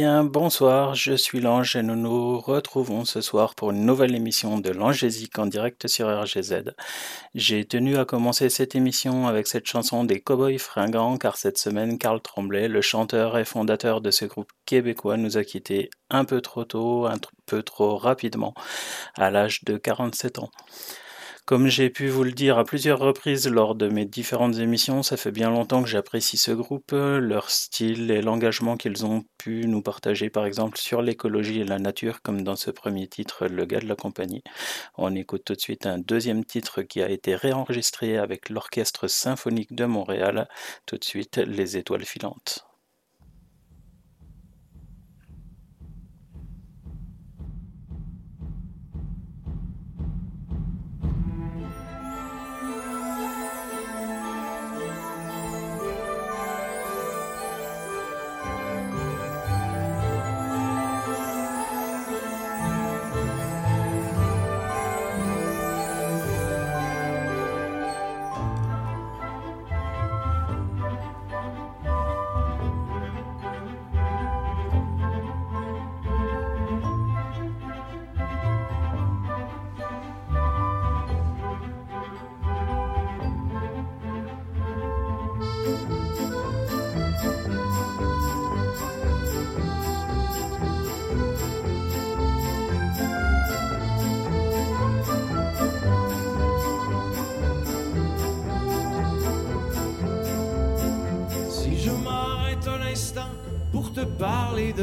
Bonsoir, je suis l'Ange et nous nous retrouvons ce soir pour une nouvelle émission de l'Angésique en direct sur RGZ. J'ai tenu à commencer cette émission avec cette chanson des Cowboys fringants car cette semaine, Carl Tremblay, le chanteur et fondateur de ce groupe québécois, nous a quittés un peu trop tôt, un peu trop rapidement, à l'âge de 47 ans. Comme j'ai pu vous le dire à plusieurs reprises lors de mes différentes émissions, ça fait bien longtemps que j'apprécie ce groupe, leur style et l'engagement qu'ils ont pu nous partager par exemple sur l'écologie et la nature comme dans ce premier titre Le gars de la compagnie. On écoute tout de suite un deuxième titre qui a été réenregistré avec l'Orchestre symphonique de Montréal, tout de suite Les étoiles filantes.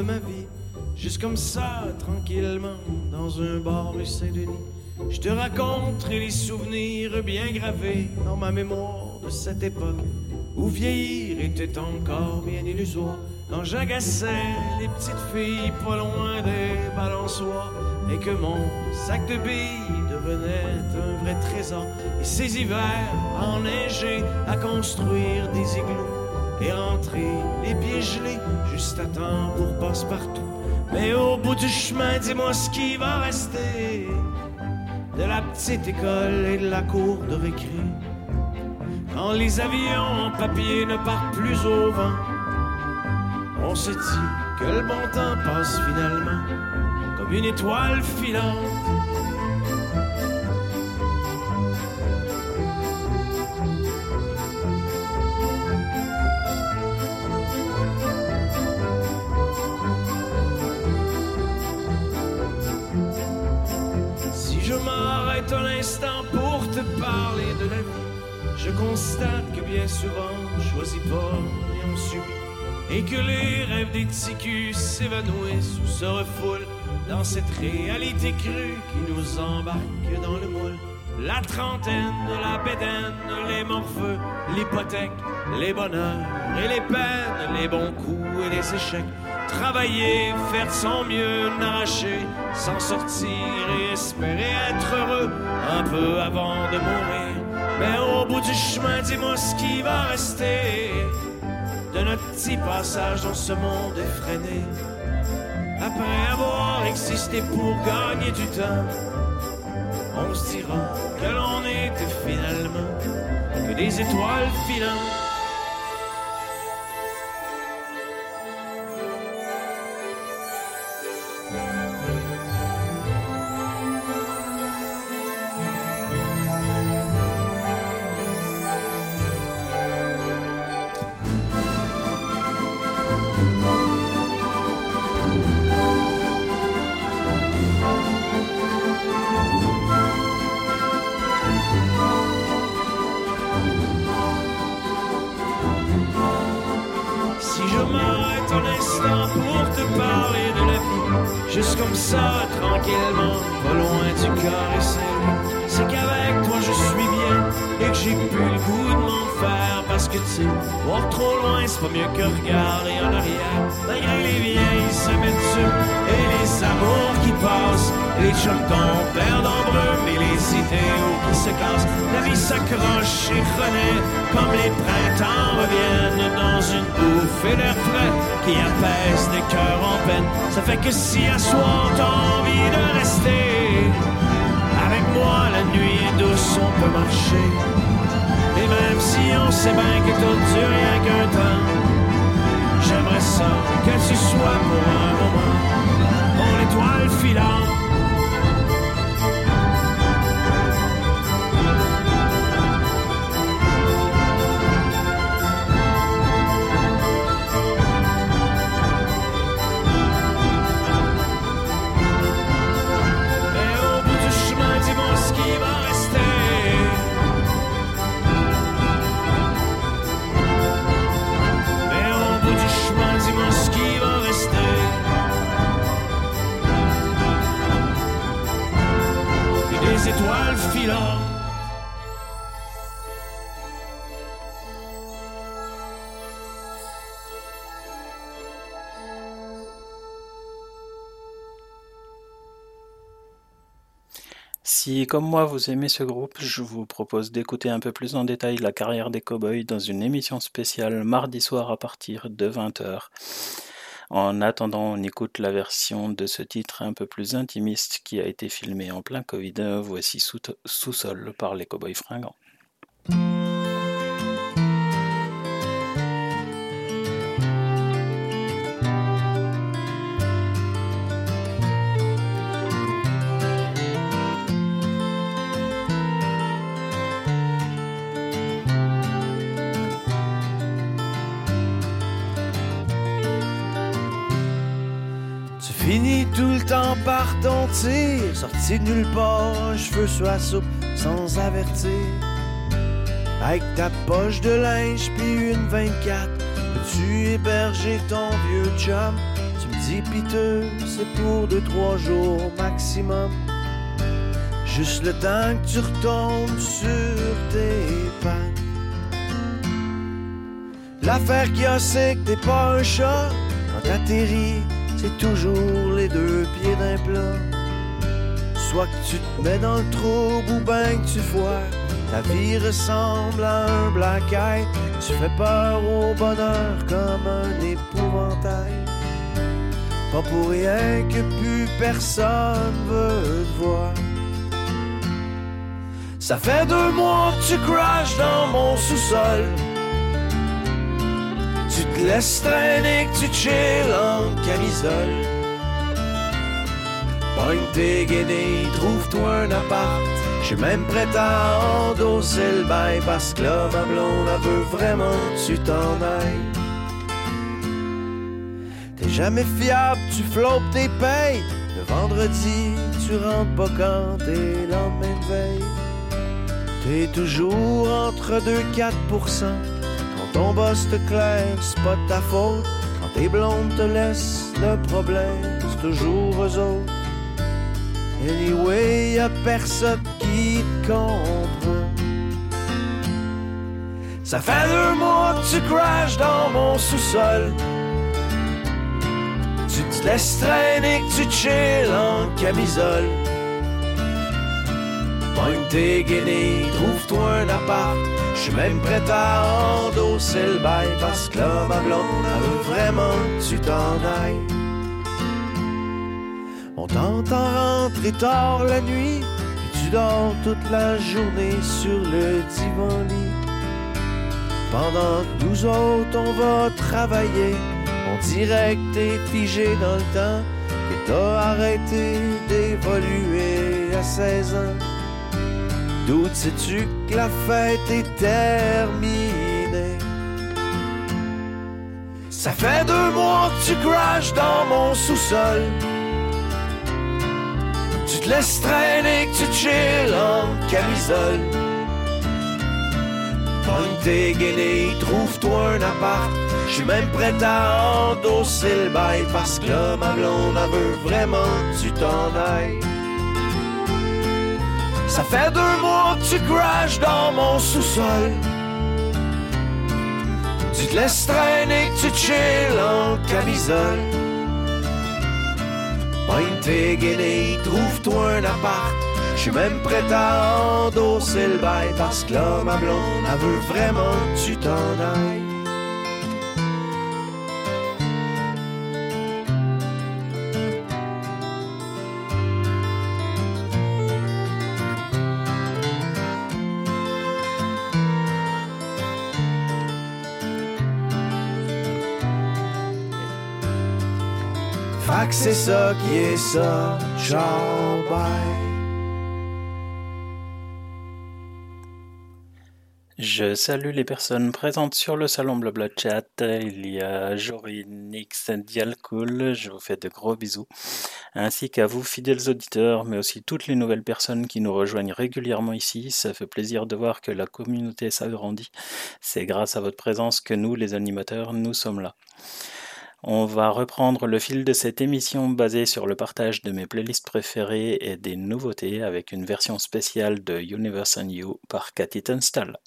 Ma vie, juste comme ça, tranquillement, dans un bar rue Saint-Denis. Je te raconterai les souvenirs bien gravés dans ma mémoire de cette époque où vieillir était encore bien illusoire. Quand j'agaçais les petites filles pas loin des balançoires et que mon sac de billes devenait un vrai trésor. Et ces hivers enneigés à construire des igloos et rentrer les pieds gelés juste à temps pour passe-partout. Mais au bout du chemin, dis-moi ce qui va rester de la petite école et de la cour de récré. Quand les avions en papier ne partent plus au vent, on se dit que le bon temps passe finalement comme une étoile filante je constate que bien souvent on choisit pas et on subit. Et que les rêves des ticus s'évanouissent ou se refoulent dans cette réalité crue qui nous embarque dans le moule. La trentaine, la bédaine, les morpheux, l'hypothèque, les bonheurs et les peines, les bons coups et les échecs. Travailler, faire de son mieux, n'arracher, s'en sortir et espérer être heureux un peu avant de mourir. Mais au bout du chemin, dis-moi ce qui va rester de notre petit passage dans ce monde effréné. Après avoir existé pour gagner du temps, on se dira que l'on était finalement que des étoiles filantes. joltons, perd d'ombreux, mais les idéaux qui se cassent. La vie s'accroche et renaît, comme les printemps reviennent dans une bouffée d'air frais qui apaise des cœurs en peine. Ça fait que si à soi t'as envie de rester, avec moi la nuit est douce, on peut marcher. Et même si on sait bien que tout dure rien qu'un temps, j'aimerais ça que tu sois pour un moment. Mon étoile filante Si, comme moi, vous aimez ce groupe, je vous propose d'écouter un peu plus en détail la carrière des Cowboys dans une émission spéciale mardi soir à partir de 20h. En attendant, on écoute la version de ce titre un peu plus intimiste qui a été filmé en plein Covid. Voici Sous- Sous-sol par les Cowboys fringants. Tu finis tout le temps par ton tir, sorti de nulle part, cheveux sur la soupe, sans avertir. Avec ta poche de linge puis une 24, peux-tu héberger ton vieux chum? Tu me dis piteux, c'est pour deux, trois jours maximum. Juste le temps que tu retombes sur tes pattes. L'affaire qu'il y a, c'est que t'es pas un chat. Quand t'atterris, toujours les deux pieds d'un plat. Soit que tu te mets dans le trouble ou ben que tu foires. Ta vie ressemble à un black eye. Tu fais peur au bonheur comme un épouvantail. Pas pour rien que plus personne veut te voir. Ça fait deux mois que tu crashes dans mon sous-sol. Te laisses traîner, que tu chill en camisole. Pogne tes guenilles, trouve-toi un appart. J'suis même prêt à endosser le bail parce que là, ma blonde, elle veut vraiment que tu t'en ailles. T'es jamais fiable, tu flottes tes payes. Le vendredi, tu rentres pas quand t'es lendemain de veille. T'es toujours entre 2 4 Quand ton boss te claire, c'est pas ta faute. Quand tes blondes te laissent, le problème, c'est toujours eux autres. Anyway, y a personne qui te comprend. Ça fait deux mois que tu crashes dans mon sous-sol. Tu te laisses traîner, que tu chill en camisole. Pogne tes guenilles, trouve-toi un appart. J'suis même prêt à endosser le bail parce que là, ma blonde, veut vraiment que tu t'en ailles. On t'entend rentrer tard la nuit, puis tu dors toute la journée sur le divan-lit. Pendant que nous autres, on va travailler, on dirait que t'es figé dans le temps, que t'as arrêté d'évoluer à 16 ans. D'où sais-tu que la fête est terminée? Ça fait deux mois que tu crashes dans mon sous-sol. Tu te laisses traîner, que tu chill en camisole. Pogne tes guenilles, trouve-toi un appart. J'suis même prêt à endosser le bail parce que là, ma blonde, elle veut vraiment que tu t'en ailles. Ça fait deux mois que tu crashes dans mon sous-sol. Tu te laisses traîner, tu chill en camisole. Pogne tes guenilles, trouve-toi un appart. J'suis même prêt à endosser le bail parce que là, ma blonde, elle veut vraiment que tu t'en ailles. Je salue les personnes présentes sur le salon Blabla Chat. Il y a Jorine, Nix, Dialcool. Je vous fais de gros bisous. Ainsi qu'à vous, fidèles auditeurs, mais aussi toutes les nouvelles personnes qui nous rejoignent régulièrement ici. Ça fait plaisir de voir que la communauté s'agrandit. C'est grâce à votre présence que nous, les animateurs, nous sommes là. On va reprendre le fil de cette émission basée sur le partage de mes playlists préférées et des nouveautés avec une version spéciale de Universe on You par Cathy Tunstall.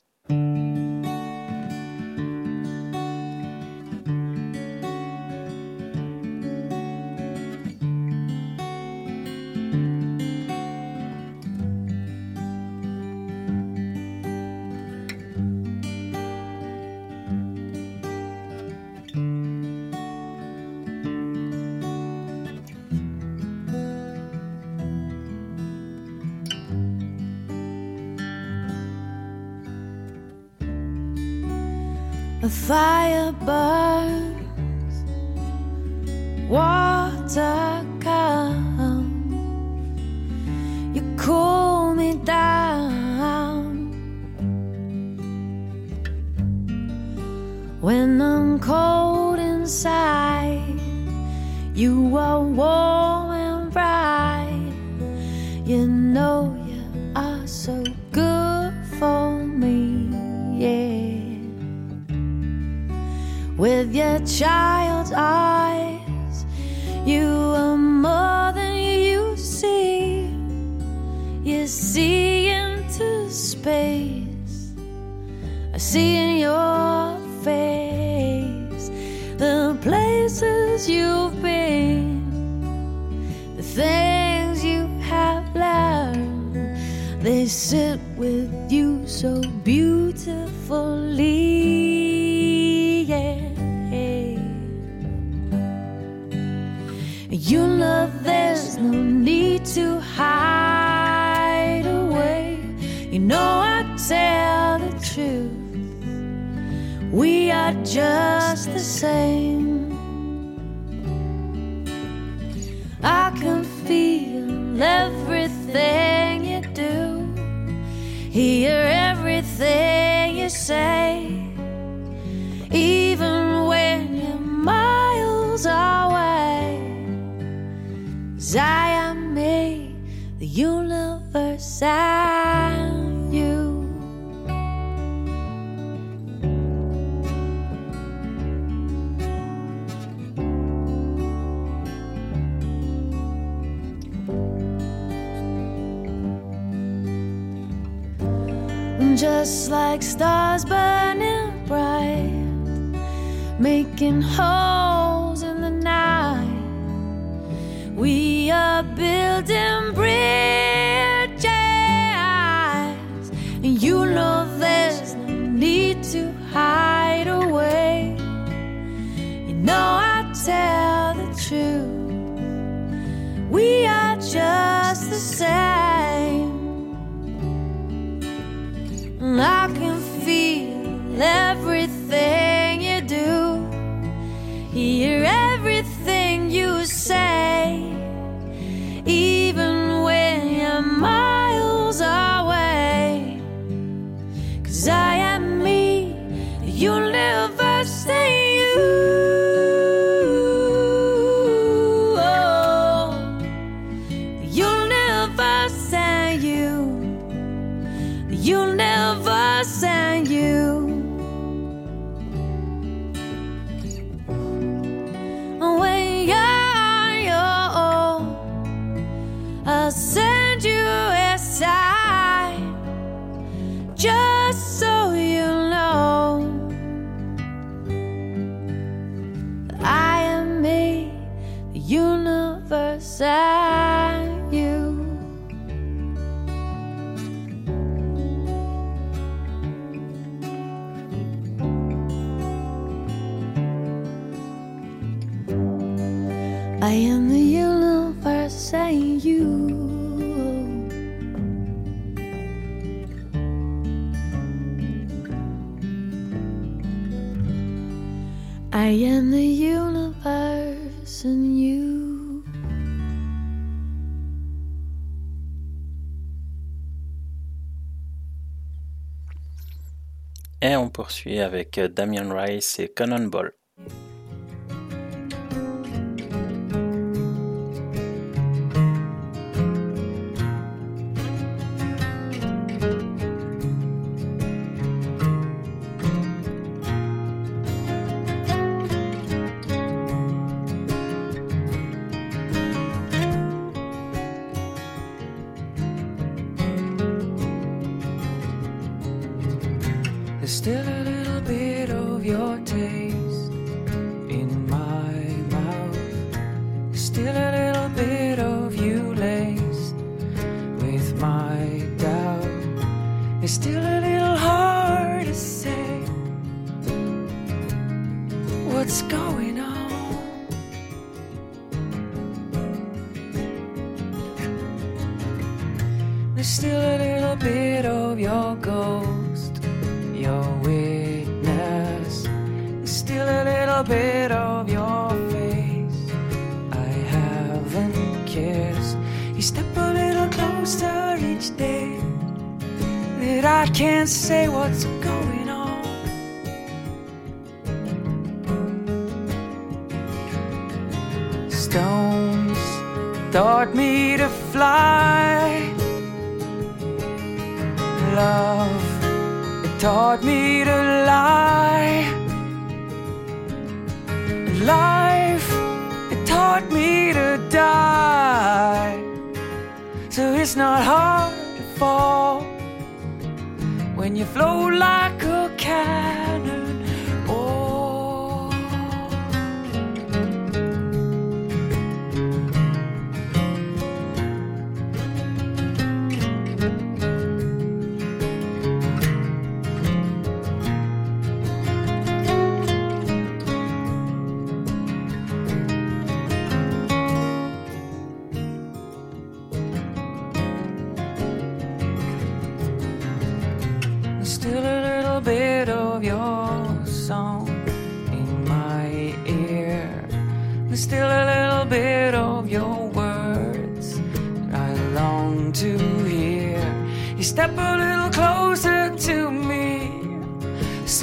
Poursuit avec Damien Rice et Cannonball.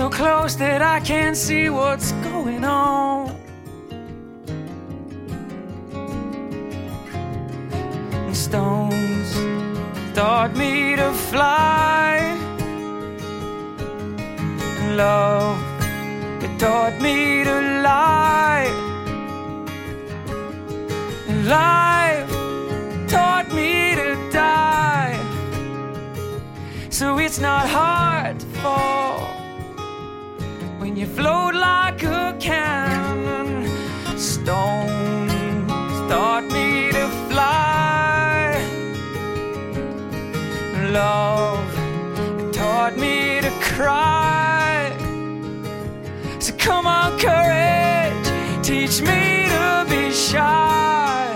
So close that I can't see what's going on. And stones taught me to fly love. It taught me to lie. And life taught me to die. So it's not hard to fall you float like a cannon. Stones taught me to fly. Love taught me to cry. So come on, courage, teach me to be shy.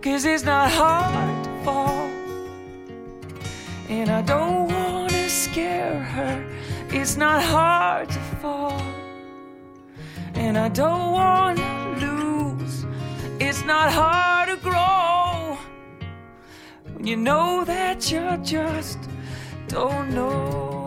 Cause it's not hard to fall. And I don't wanna scare her. It's not hard to fall. And I don't wanna lose. It's not hard to grow. When you know that you just don't know.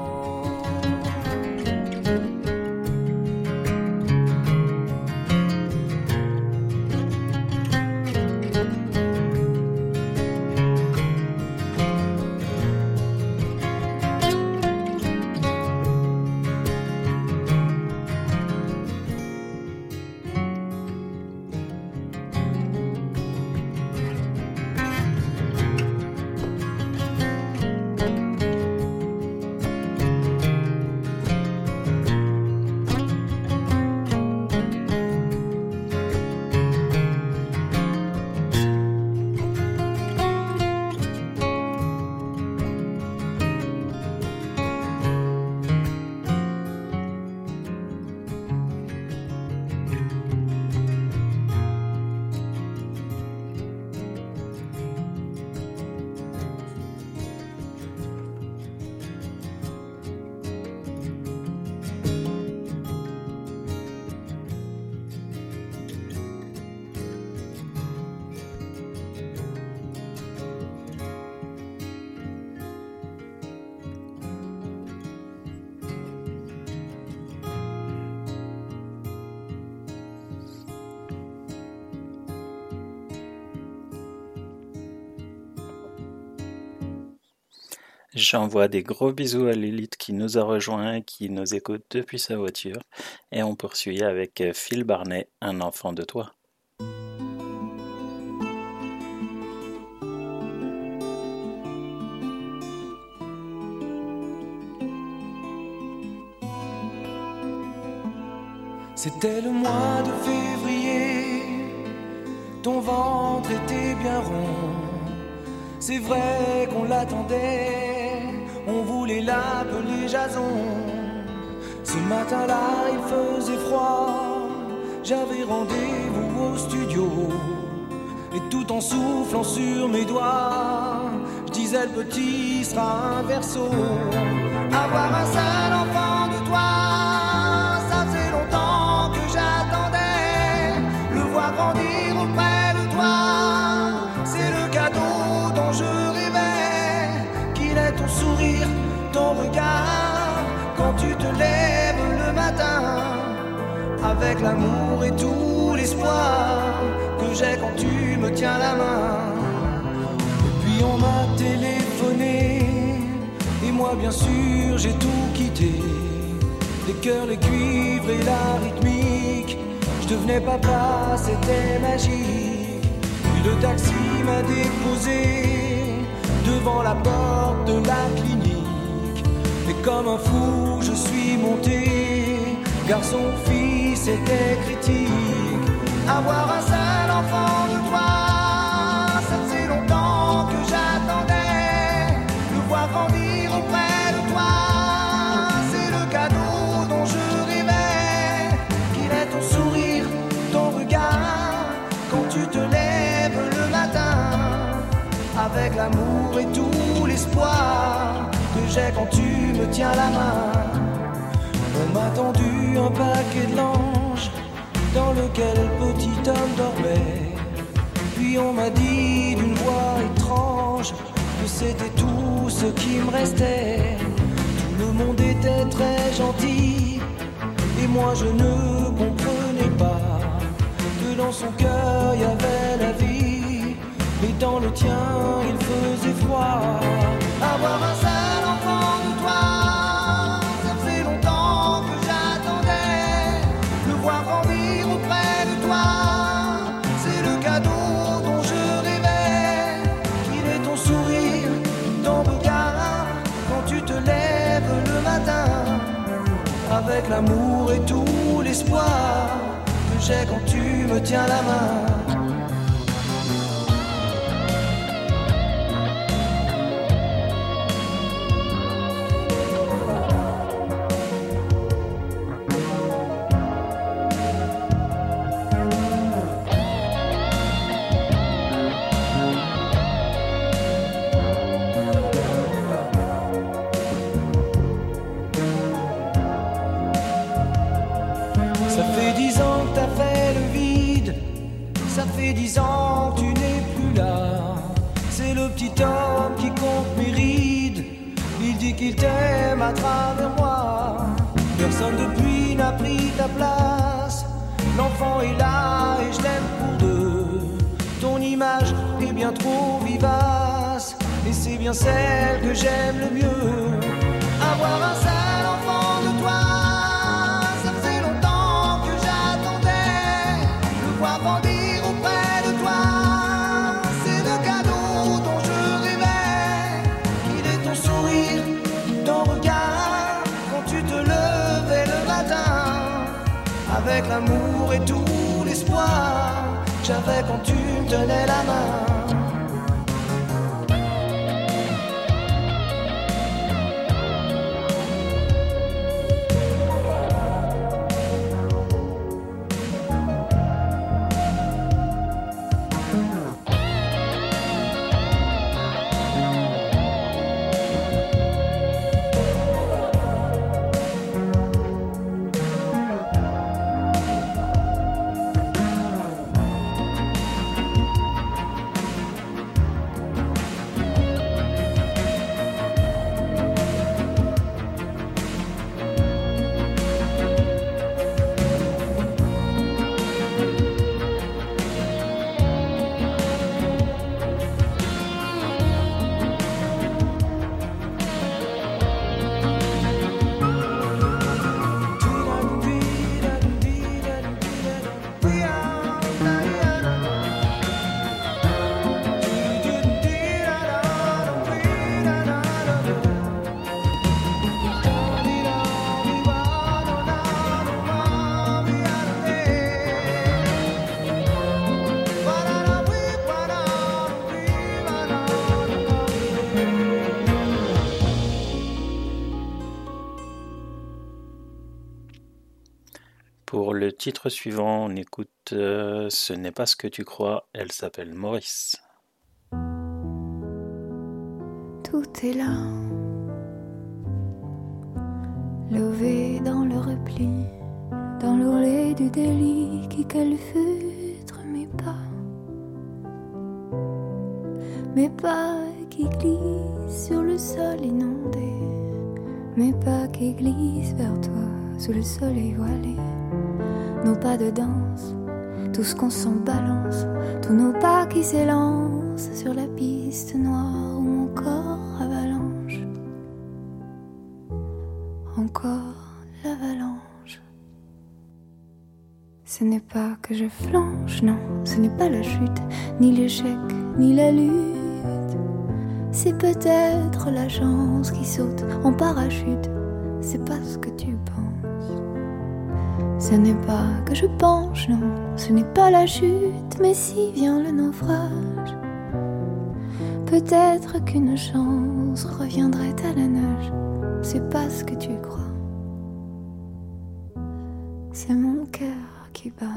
J'envoie des gros bisous à Lilith qui nous a rejoints et qui nous écoute depuis sa voiture. Et on poursuit avec Phil Barnet, un enfant de toi. C'était le mois de février, ton ventre était bien rond. C'est vrai qu'on l'attendait, on voulait l'appeler Jason. Ce matin-là, il faisait froid, j'avais rendez-vous au studio. Et tout en soufflant sur mes doigts, je disais le petit sera un verso. Avoir un seul enfant de toi, avec l'amour et tout l'espoir que j'ai quand tu me tiens la main. Et puis on m'a téléphoné, et moi bien sûr j'ai tout quitté. Les cœurs, les cuivres et la rythmique, je devenais papa, c'était magique. Puis le taxi m'a déposé devant la porte de la clinique. Et comme un fou, je suis monté, garçon, fille, c'était critique. Avoir un seul enfant de toi, ça faisait longtemps que j'attendais. Le voir grandir auprès de toi, c'est le cadeau dont je rêvais. Qu'il ait ton sourire, ton regard, quand tu te lèves le matin. Avec l'amour et tout l'espoir que j'ai quand tu me tiens la main. Un paquet de langes dans lequel petit homme dormait. Puis on m'a dit d'une voix étrange que c'était tout ce qui me restait. Tout le monde était très gentil et moi je ne comprenais pas que dans son cœur il y avait la vie, mais dans le tien il faisait froid. Avoir un Avec l'amour et tout l'espoir que j'ai quand tu me tiens la main. Qu'il t'aime à travers moi. Personne depuis n'a pris ta place. L'enfant est là et je l'aime pour deux. Ton image est bien trop vivace. Et c'est bien celle que j'aime le mieux. Avoir un seul l'amour et tout l'espoir, j'avais quand tu me tenais la main. Le titre suivant, on écoute euh, Ce n'est pas ce que tu crois, elle s'appelle Maurice. Tout est là, lové dans le repli, dans l'ourlet du délit qui calfeutre mes pas. Mes pas qui glissent sur le sol inondé, mes pas qui glissent vers toi sous le soleil voilé nos pas de danse, tout ce qu'on s'en balance, tous nos pas qui s'élancent sur la piste noire où mon corps avalanche. Encore l'avalanche. Ce n'est pas que je flanche, non, ce n'est pas la chute, ni l'échec, ni la lutte. C'est peut-être la chance qui saute en parachute, c'est pas ce que tu ce n'est pas que je penche, non, ce n'est pas la chute, mais si vient le naufrage. Peut-être qu'une chance reviendrait à la nage, c'est pas ce que tu crois. C'est mon cœur qui bat.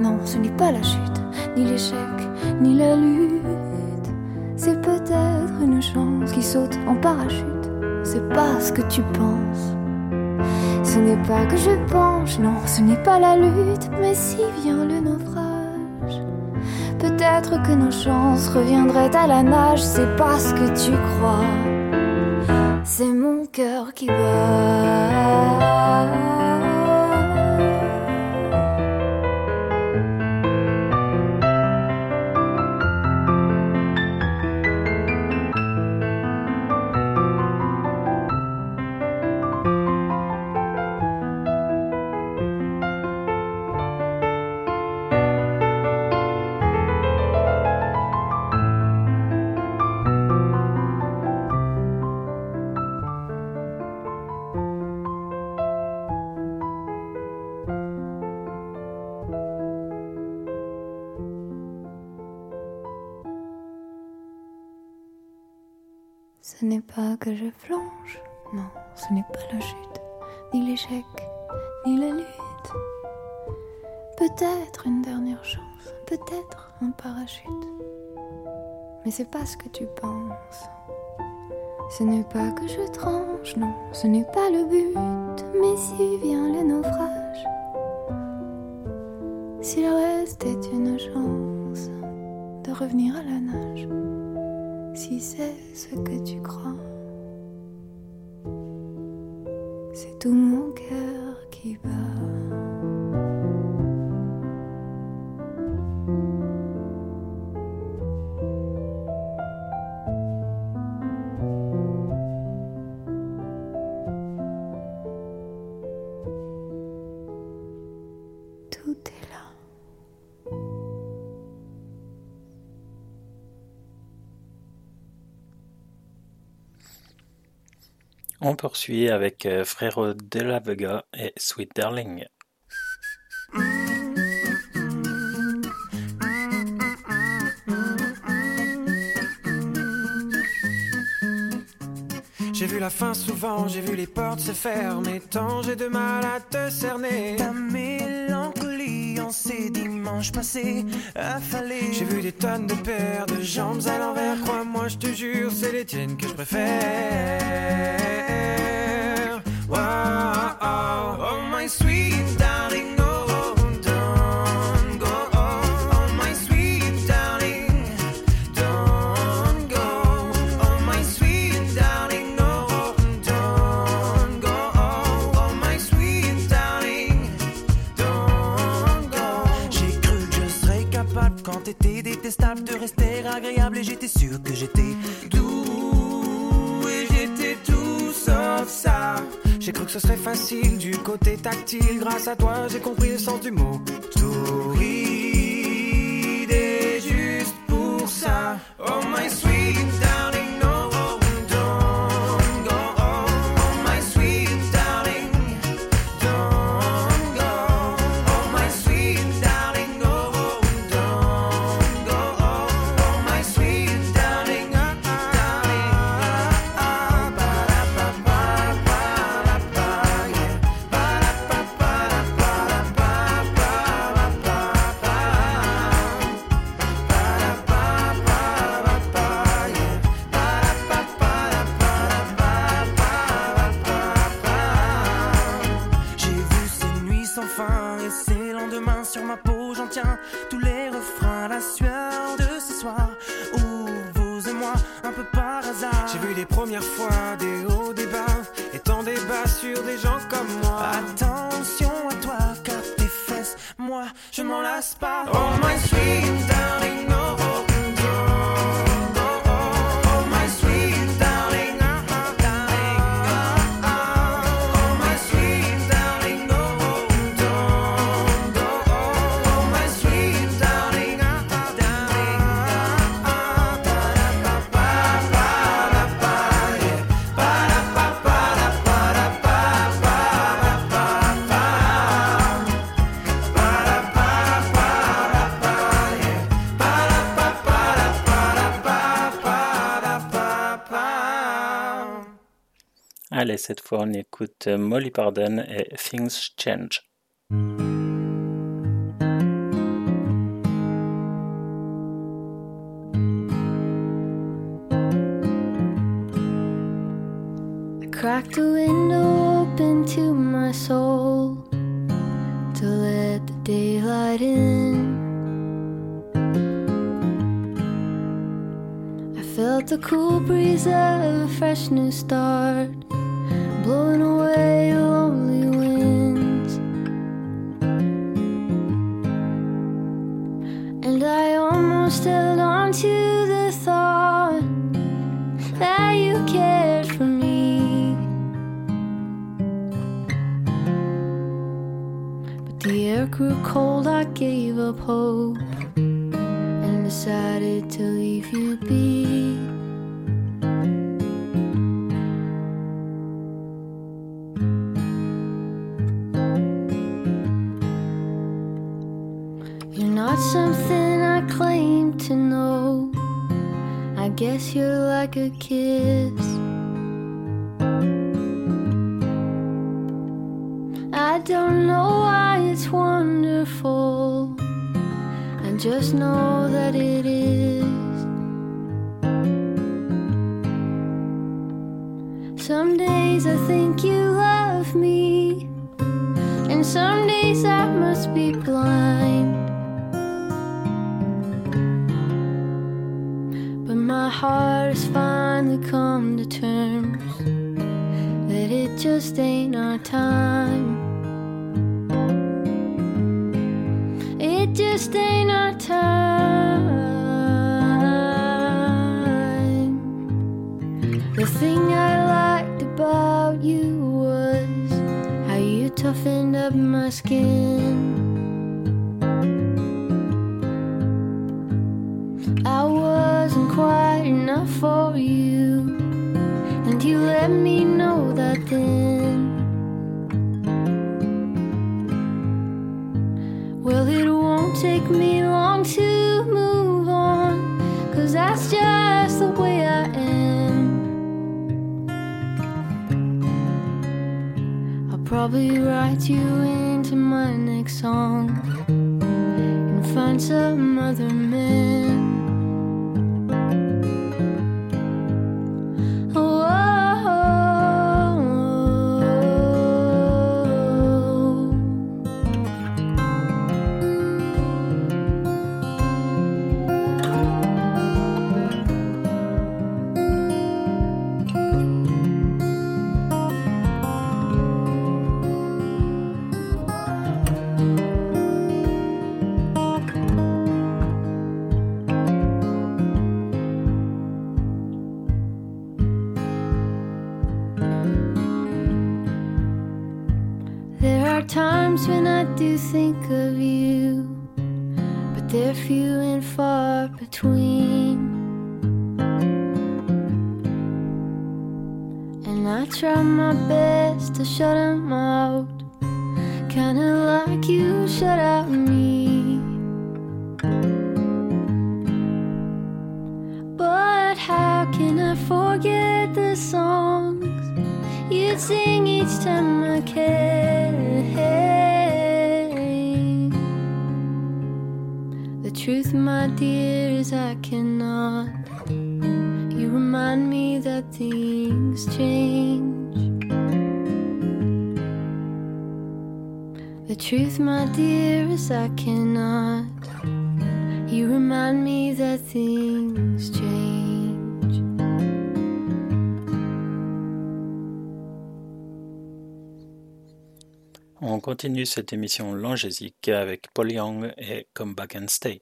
Non, ce n'est pas la chute, ni l'échec, ni la lutte. C'est peut-être une chance qui saute en parachute, c'est pas ce que tu penses. Ce n'est pas que je penche, non, ce n'est pas la lutte, mais si vient le naufrage. Peut-être que nos chances reviendraient à la nage, c'est pas ce que tu crois. C'est mon cœur qui bat. Ce n'est pas que je flanche, non, ce n'est pas la chute, ni l'échec, ni la lutte. Peut-être une dernière chance, peut-être un parachute. Mais c'est pas ce que tu penses. Ce n'est pas que je tranche, non, ce n'est pas le but, mais si vient le naufrage, s'il restait une chance de revenir à la nage si c'est ce que tu crois. C'est tout mon cœur qui bat. On poursuit avec euh, Frérot de la Vega et Sweet Darling. J'ai vu la fin souvent, j'ai vu les portes se fermer. Tant j'ai de mal à te cerner ces dimanches passés affalés. J'ai vu des tonnes de paires de jambes à l'envers. Crois-moi, je te jure, c'est les tiennes que je préfère. Wow. J'étais sûr que j'étais doux et j'étais tout sauf ça. J'ai cru que ce serait facile du côté tactile. Grâce à toi, j'ai compris le sens du mot. Torride juste pour ça. Oh my sweet Cette fois on écoute euh, Molly Pardon et Things Change. I cracked a window open to my soul to let the daylight in. I felt the cool breeze of a fresh new start, blowing away lonely winds. And I almost held on to the thought that you cared for me. But the air grew cold, I gave up hope and decided to leave you be. To know. I guess you're like a kiss. I don't know why it's wonderful. I just know that it is. Some days I think you love me, and some days I must be blind. Heart has finally come to terms that it just ain't our time. It just ain't our time. The thing I liked about you was how you toughened up my skin. I wasn't quite enough for you, and you let me know that then. Well, it won't take me long to move on, cause that's just the way I am. I'll probably write you into my next song and find some other man. Times when I do think of you, but they're few and far between. And I try my best to shut 'em out, kinda like you shut out me. But how can I forget the songs you'd sing each time I came? Truth, my dear, is I cannot. You remind me that things change. The truth, my dear, is I cannot. You remind me that things change. On continue cette émission langésique avec Paul Young et Come Back and Stay.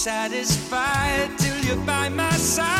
Satisfied till you're by my side.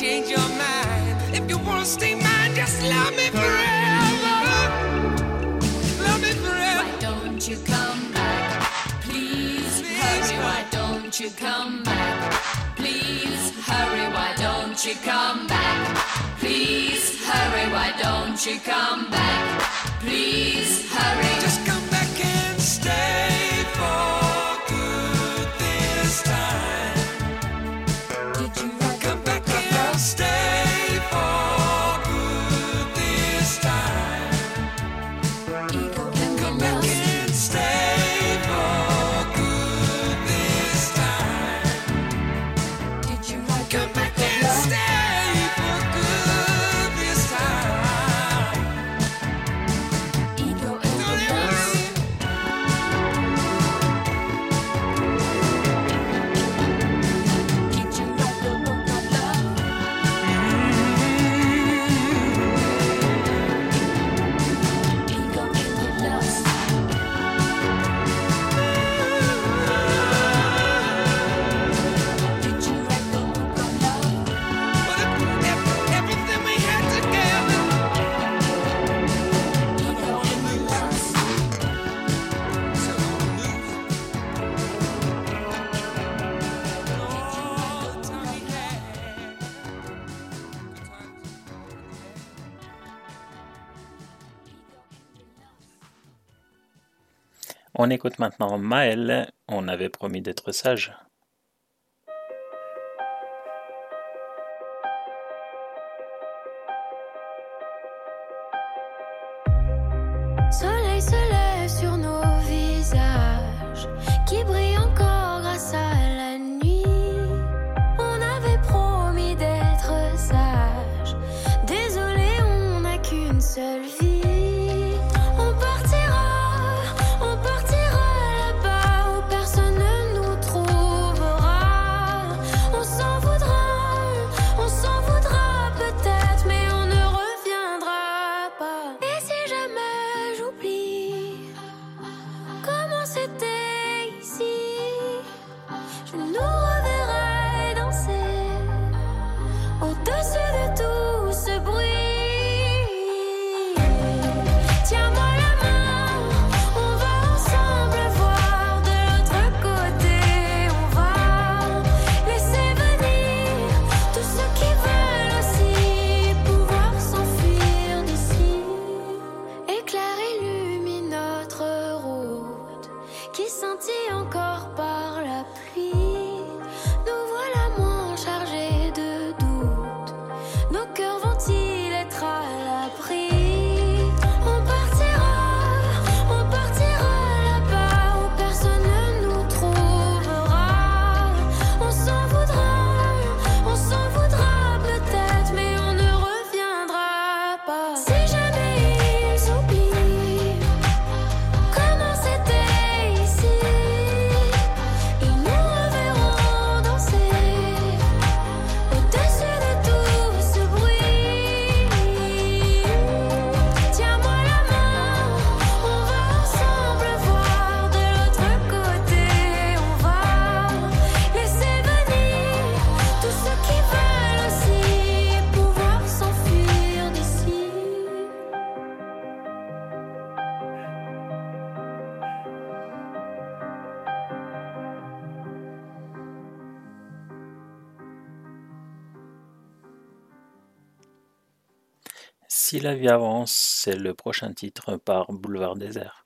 Changed your mind? If you wanna stay mine, just love me forever. Love me forever. Why don't you come back? Please hurry. Why don't you come back? Please hurry. Why don't you come back? Please hurry. Why don't you come back? Please hurry. Just come back and stay On écoute maintenant Maël. On avait promis d'être sage. Si la vie avance, c'est le prochain titre par Boulevard Désert.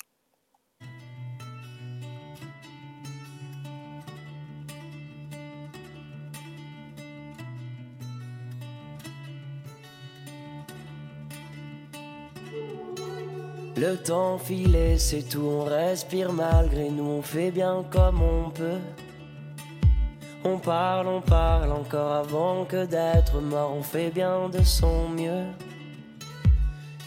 Le temps filé, c'est tout, on respire malgré nous, on fait bien comme on peut. On parle, on parle encore avant que d'être mort, on fait bien de son mieux.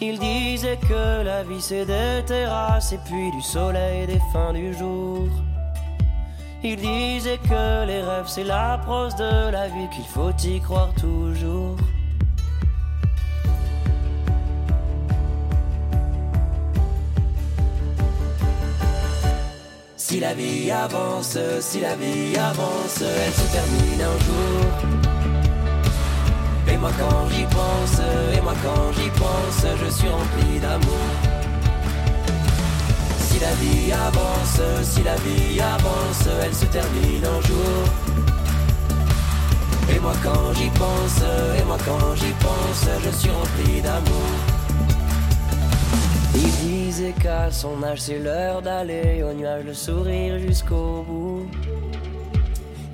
Il disait que la vie c'est des terrasses et puis du soleil des fins du jour. Il disait que les rêves c'est la prose de la vie, qu'il faut y croire toujours. Si la vie avance, si la vie avance, elle se termine un jour. Et moi quand j'y pense, et moi quand j'y pense, je suis rempli d'amour. Si la vie avance, si la vie avance, elle se termine un jour. Et moi quand j'y pense, et moi quand j'y pense, je suis rempli d'amour. Il disait qu'à son âge c'est l'heure d'aller au nuage, le sourire jusqu'au bout.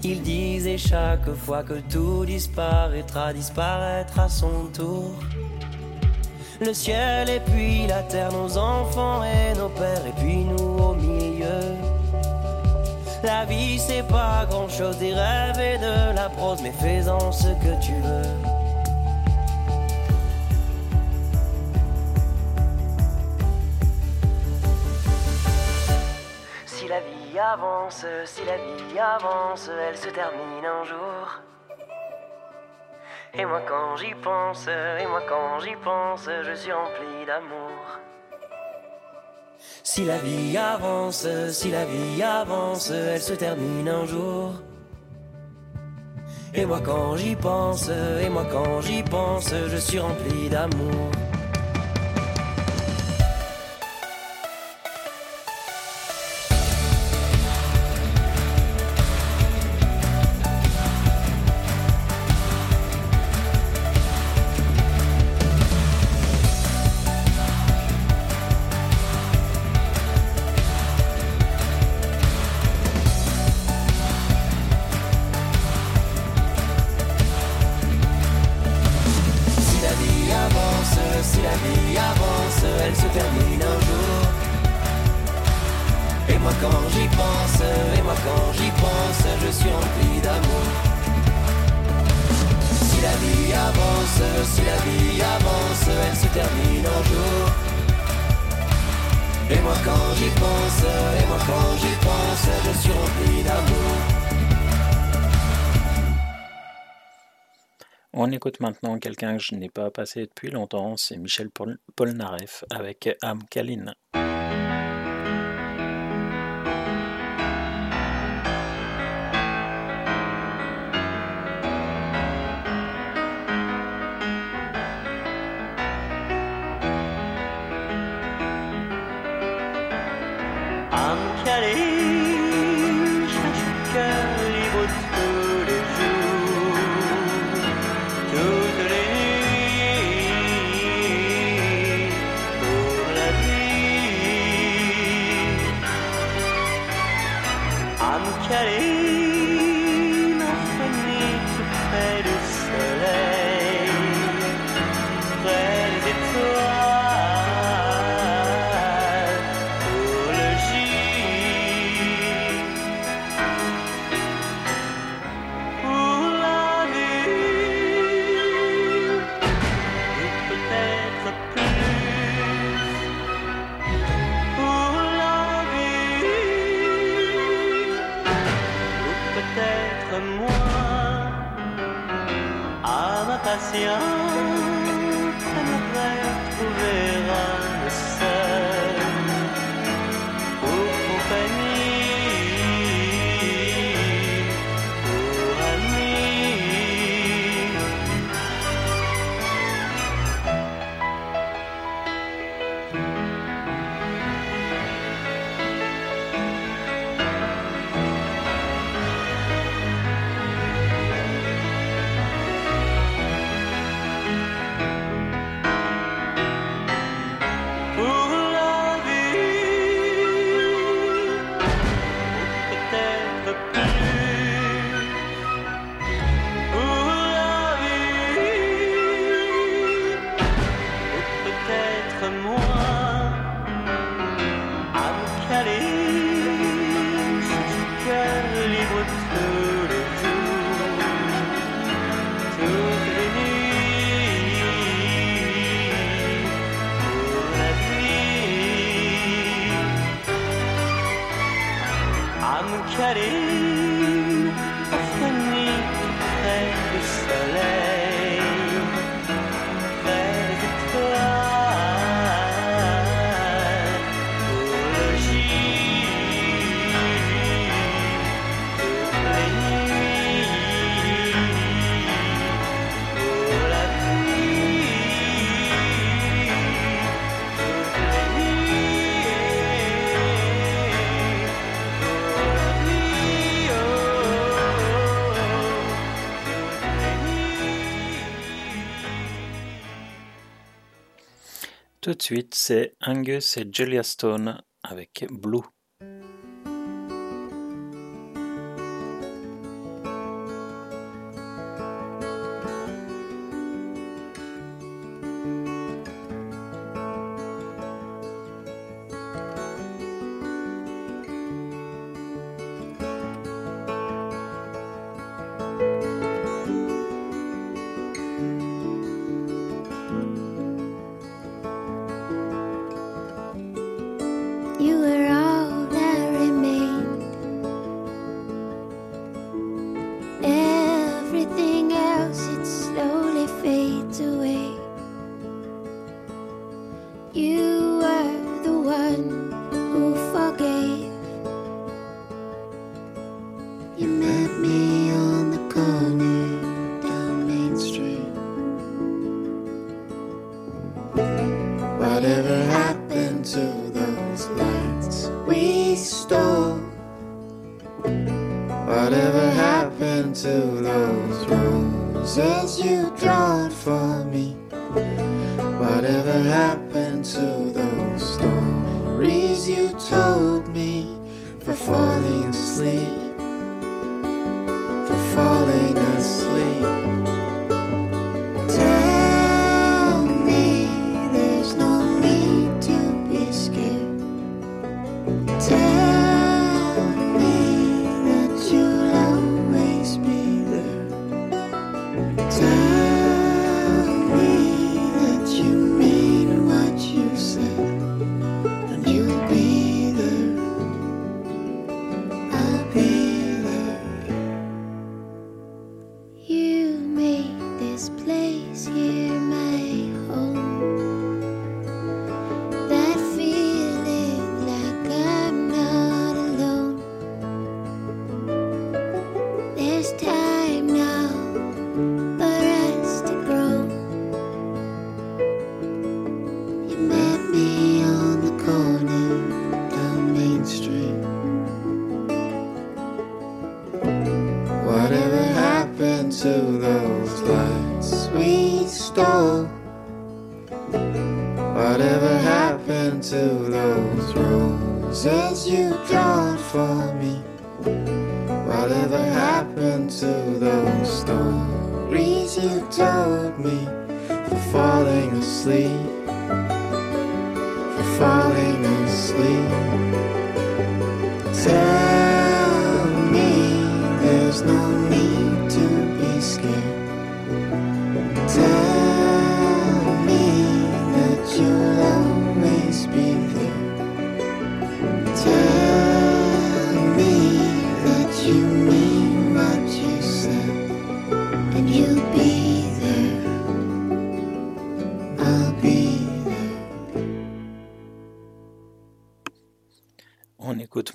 Il disait chaque fois que tout disparaîtra, disparaître à son tour. Le ciel et puis la terre, nos enfants et nos pères, et puis nous au milieu. La vie c'est pas grand chose, des rêves et de la prose, mais fais-en ce que tu veux. Avance, si la vie avance, elle se termine un jour. Et moi quand j'y pense, et moi quand j'y pense, je suis rempli d'amour. Si la vie avance, si la vie avance, elle se termine un jour. Et moi quand j'y pense, et moi quand j'y pense, je suis rempli d'amour. maintenant quelqu'un que je n'ai pas passé depuis longtemps, c'est Michel Polnareff avec Am Kaline. Tout de suite, c'est Angus et Julia Stone avec Blue.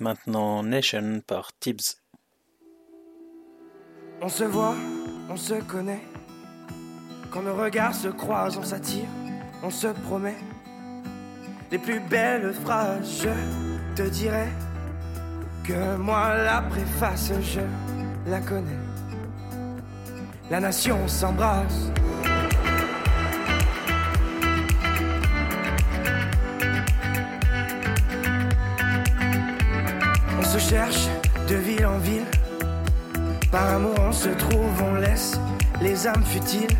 Maintenant Nation par Tibbs. On se voit, on se connaît. Quand nos regards se croisent, on s'attire, on se promet. Les plus belles phrases, je te dirais que moi la préface, je la connais. La nation s'embrasse. Par amour on se trouve, on laisse les âmes futiles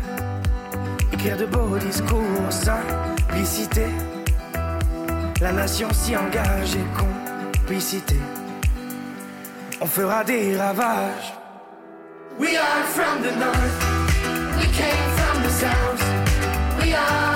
écrire de beaux discours, simplicité. La nation s'y engage et complicité. On fera des ravages. We are from the north, we came from the south, we are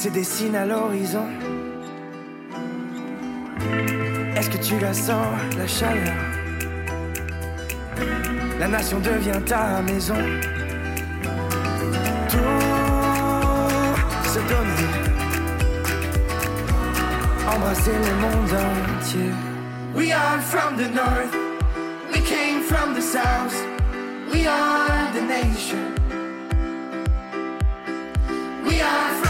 Se dessine à l'horizon Est-ce que tu la sens, la chaleur? La nation devient ta maison. Tout se donner, embrasser le monde entier. We are from the north, we came from the south, we are the nation. We are from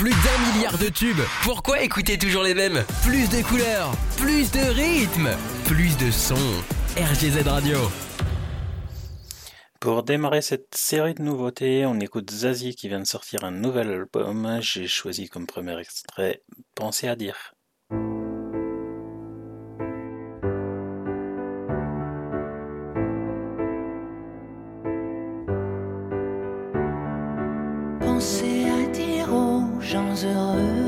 Plus d'un milliard de tubes. Pourquoi écouter toujours les mêmes? Plus de couleurs, plus de rythmes, plus de sons. RGZ Radio. Pour démarrer cette série de nouveautés, on écoute Zazie qui vient de sortir un nouvel album. J'ai choisi comme premier extrait Pensez à dire. Gens heureux,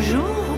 Bonjour.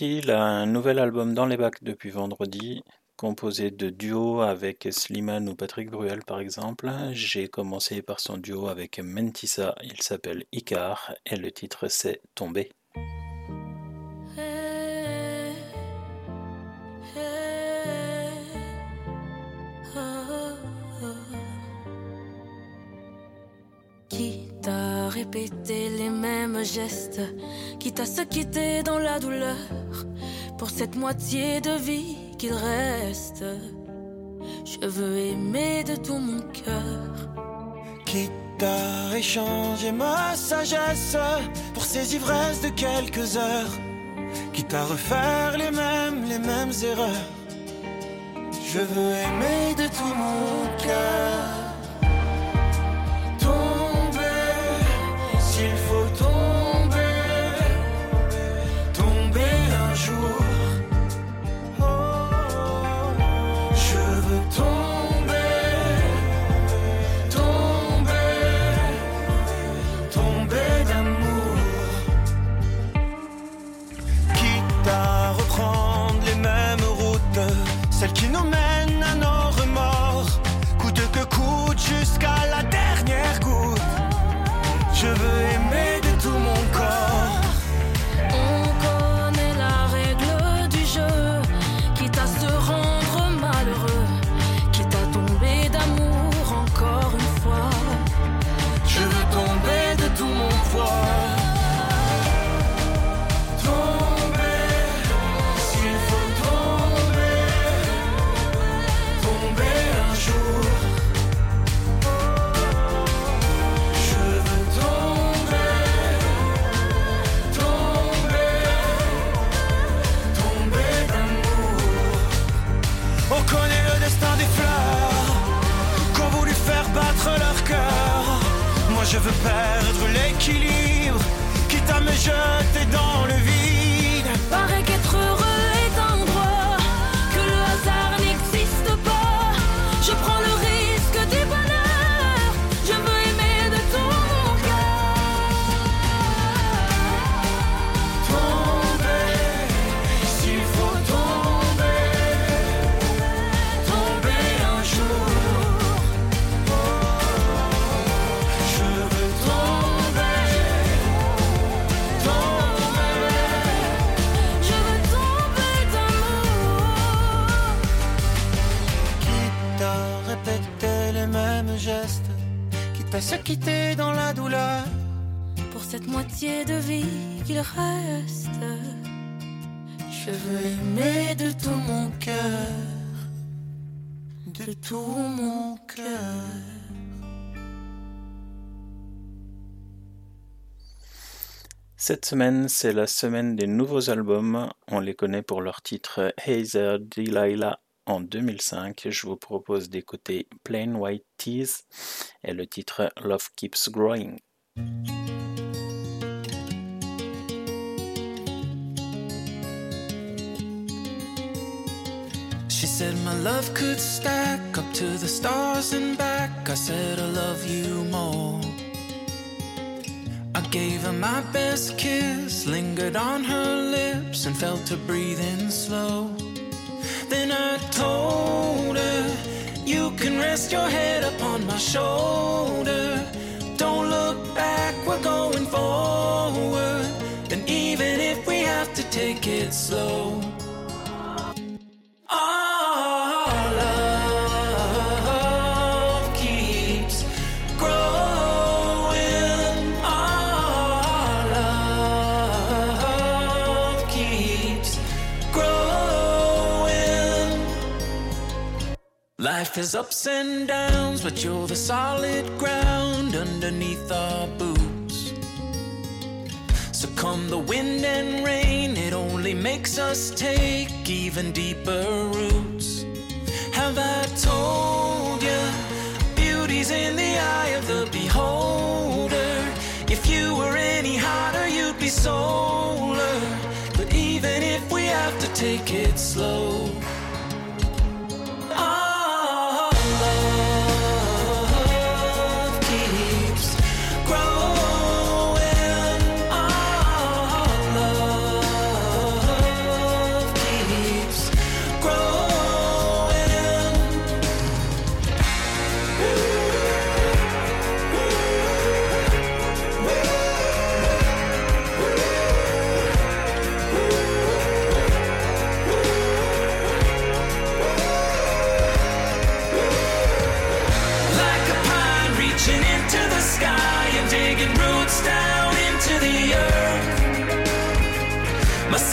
il a un nouvel album dans les bacs depuis vendredi, composé de duos avec Slimane ou Patrick Bruel par exemple. J'ai commencé par son duo avec Mentissa, il s'appelle Icar et le titre c'est Tombé quitte à répéter les mêmes gestes, quitte à se quitter dans la douleur, pour cette moitié de vie qu'il reste. Je veux aimer de tout mon cœur. Quitte à échanger ma sagesse pour ces ivresses de quelques heures, quitte à refaire les mêmes, les mêmes erreurs. Je veux aimer de tout mon cœur. Je veux perdre l'équilibre, quitte à me jeter dans le vide. Fait se quitter dans la douleur. Pour cette moitié de vie qu'il reste, je veux aimer de tout mon cœur, de tout mon cœur. Cette semaine, c'est la semaine des nouveaux albums. On les connaît pour leur titre Hazer Delilah en 2005. Je vous propose d'écouter Plain White Tees et le titre Love Keeps Growing. She said my love could stack up to the stars and back. I said I love you more. I gave her my best kiss, lingered on her lips, and felt her breathing slow. Then I told her, You can rest your head upon my shoulder. Don't look back, we're going forward. And even if we have to take it slow. Our Life is ups and downs, but you're the solid ground underneath our boots. So come the wind and rain, it only makes us take even deeper roots. Have I told you? Beauty's in the eye of the beholder. If you were any hotter, you'd be solar. But even if we have to take it slow, our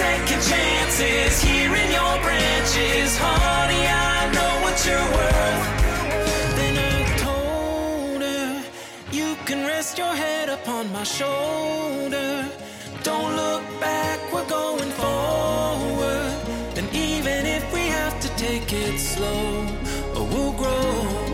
Second chance is here in your branches, honey. I know what you're worth. Then I told her, You can rest your head upon my shoulder. Don't look back, we're going forward. And even if we have to take it slow, we'll grow.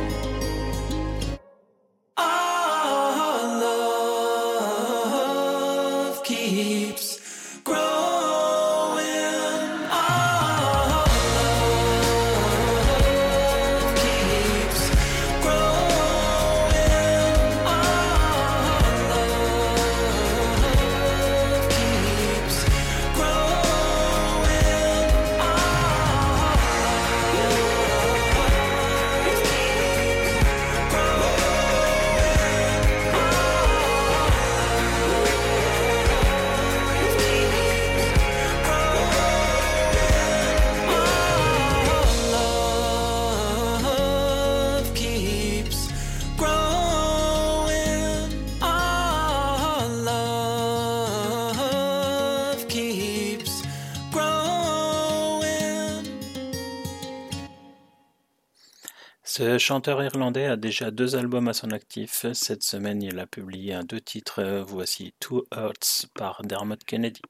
Chanteur irlandais a déjà deux albums à son actif. Cette semaine, il a publié un deux titres. Voici Two Hearts par Dermot Kennedy.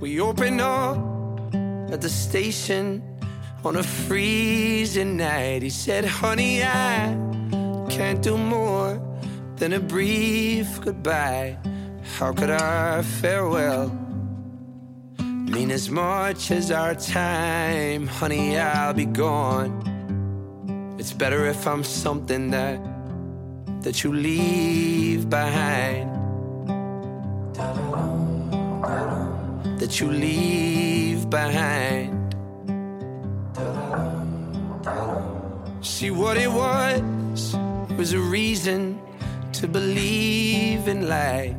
We up at the station on a freezing night. He said, Honey, I can't do more than a brief goodbye. How could our farewell mean as much as our time? Honey, I'll be gone. It's better if I'm something that that you leave behind. That you leave behind. See what it was was a reason to believe in life.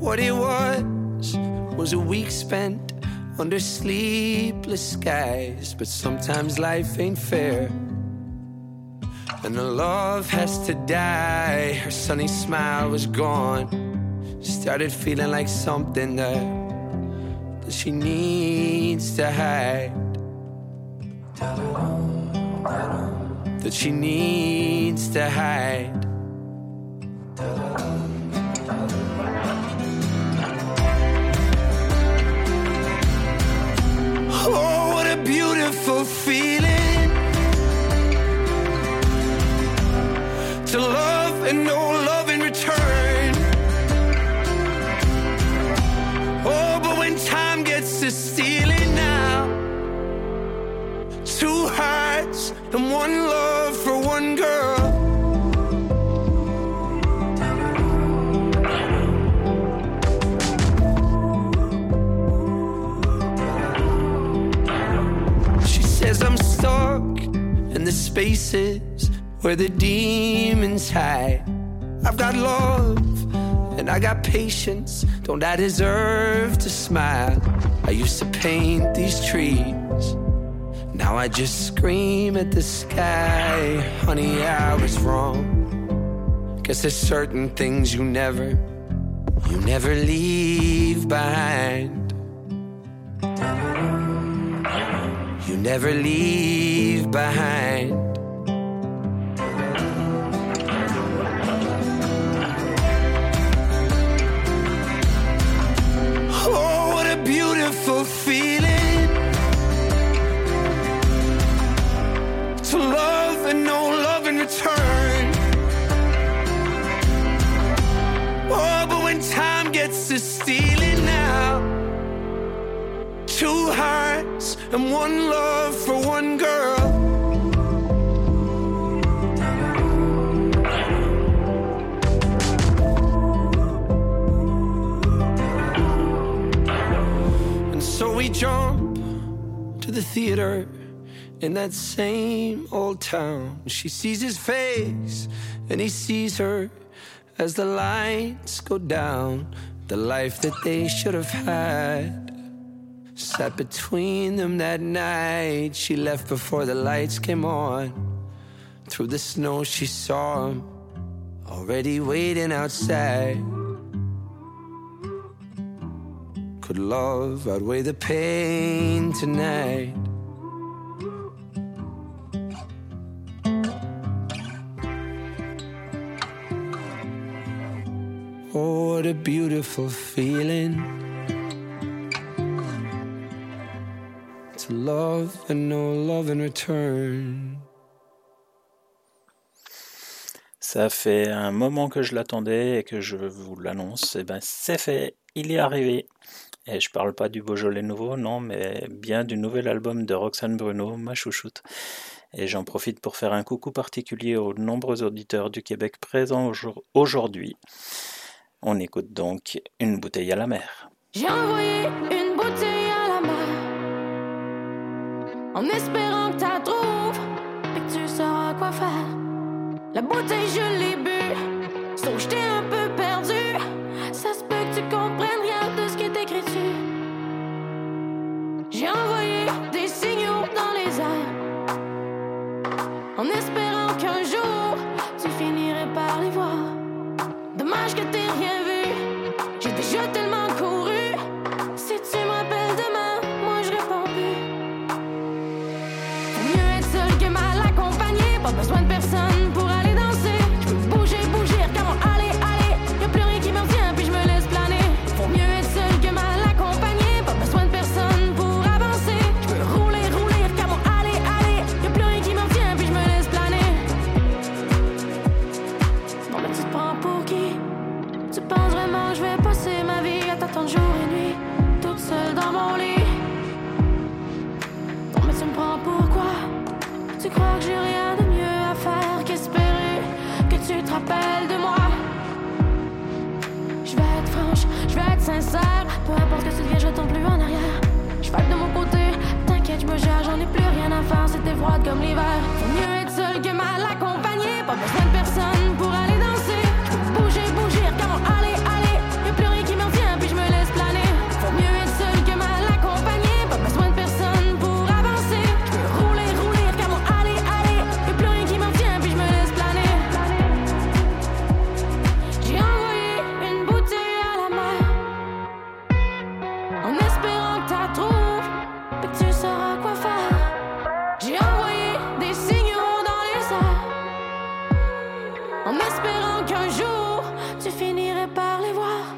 What it was was a week spent under sleepless skies. But sometimes life ain't fair. And the love has to die. Her sunny smile was gone. Started feeling like something that, that she needs to hide. That she needs to hide. Oh, what a beautiful feeling to love and no love in return. Oh, but when time gets to stealing now, two hearts and one love for one girl. I'm in the spaces where the demons hide. I've got love and I got patience. Don't I deserve to smile? I used to paint these trees. Now I just scream at the sky. Honey, I was wrong. Guess there's certain things you never, you never leave behind. Never leave behind. Theater in that same old town. She sees his face and he sees her as the lights go down. The life that they should have had sat between them that night. She left before the lights came on. Through the snow, she saw him already waiting outside. Could love outweigh the pain tonight? Oh, what a beautiful feeling to love and no love in return. Ça fait un moment que je l'attendais et que je vous l'annonce. Et ben c'est fait, il est arrivé. Et je parle pas du Beaujolais nouveau, non, mais bien du nouvel album de Roxane Bruno, ma chouchoute. Et j'en profite pour faire un coucou particulier aux nombreux auditeurs du Québec présents aujourd- aujourd'hui. On écoute donc Une bouteille à la mer. J'ai envoyé une bouteille à la mer. En espérant que t'as trouves Et que tu sauras quoi faire. La bouteille je l'ai bu. Sauf que j'étais un peu perdu. Ça se peut que tu comprennes rien de ce qui est écrit dessus. J'ai envoyé des signaux dans les airs. En espérant Dommage que t'aies rien vu sincère, peu importe que tu deviens, je retourne plus en arrière. Je de mon côté, t'inquiète, je me gère, j'en ai plus rien à faire, c'était froid comme l'hiver. Faut mieux être seul que mal accompagné, En espérant qu'un jour tu finirais par les voir.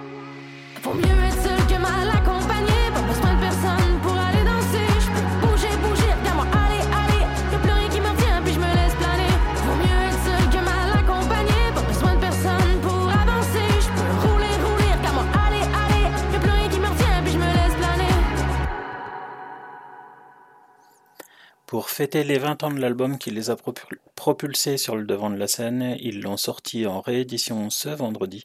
Pour fêter les 20 ans de l'album qui les a propul- propulsés sur le devant de la scène, ils l'ont sorti en réédition ce vendredi,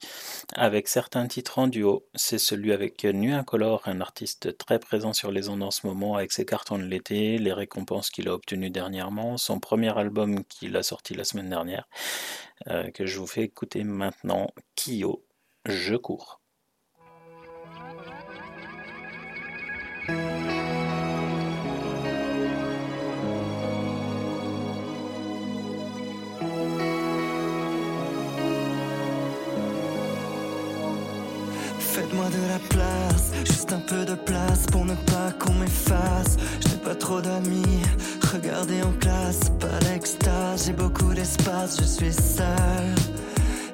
avec certains titres en duo. C'est celui avec Nuit Incolore, un artiste très présent sur les ondes en ce moment, avec ses cartons de l'été, les récompenses qu'il a obtenues dernièrement, son premier album qu'il a sorti la semaine dernière, euh, que je vous fais écouter maintenant, Kyo, Je cours. De la place, juste un peu de place pour ne pas qu'on m'efface. Je n'ai pas trop d'amis, regardez en classe, pas l'extase, j'ai beaucoup d'espace, je suis seul.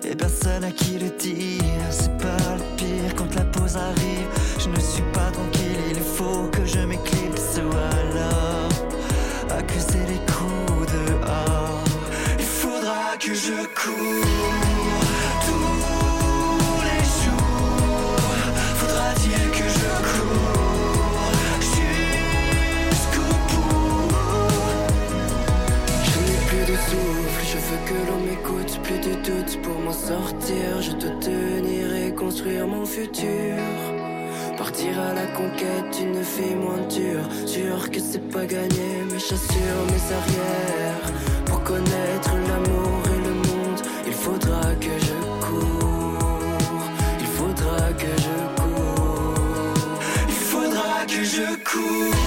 Et personne à qui le dire, c'est pas le pire quand la pause arrive. Je ne suis pas tranquille, il faut que je m'éclipse plus de doutes pour m'en sortir. Je dois tenir et construire mon futur. Partir à la conquête d'une vie moins dure. Sûr que c'est pas gagné, mais j'assure mes arrières. Pour connaître l'amour et le monde, il faudra que je cours. Il faudra que je cours. Il faudra que je cours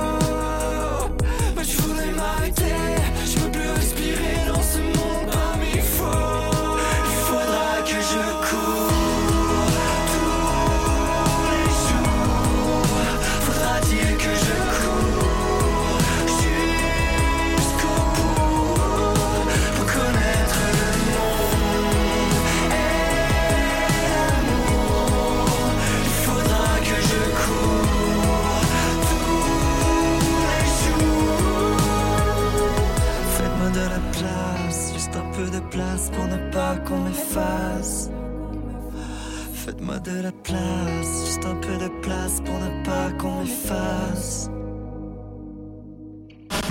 Faites-moi de la place, juste un peu de place pour ne pas qu'on m'efface.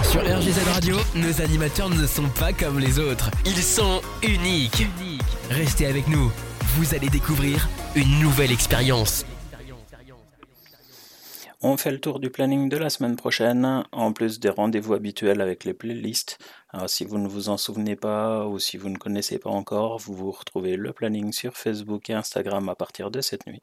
Sur RGZ Radio, nos animateurs ne sont pas comme les autres. Ils sont uniques. Restez avec nous. Vous allez découvrir une nouvelle expérience. On fait le tour du planning de la semaine prochaine, en plus des rendez-vous habituels avec les playlists. Alors, si vous ne vous en souvenez pas ou si vous ne connaissez pas encore, vous vous retrouvez le planning sur Facebook et Instagram à partir de cette nuit.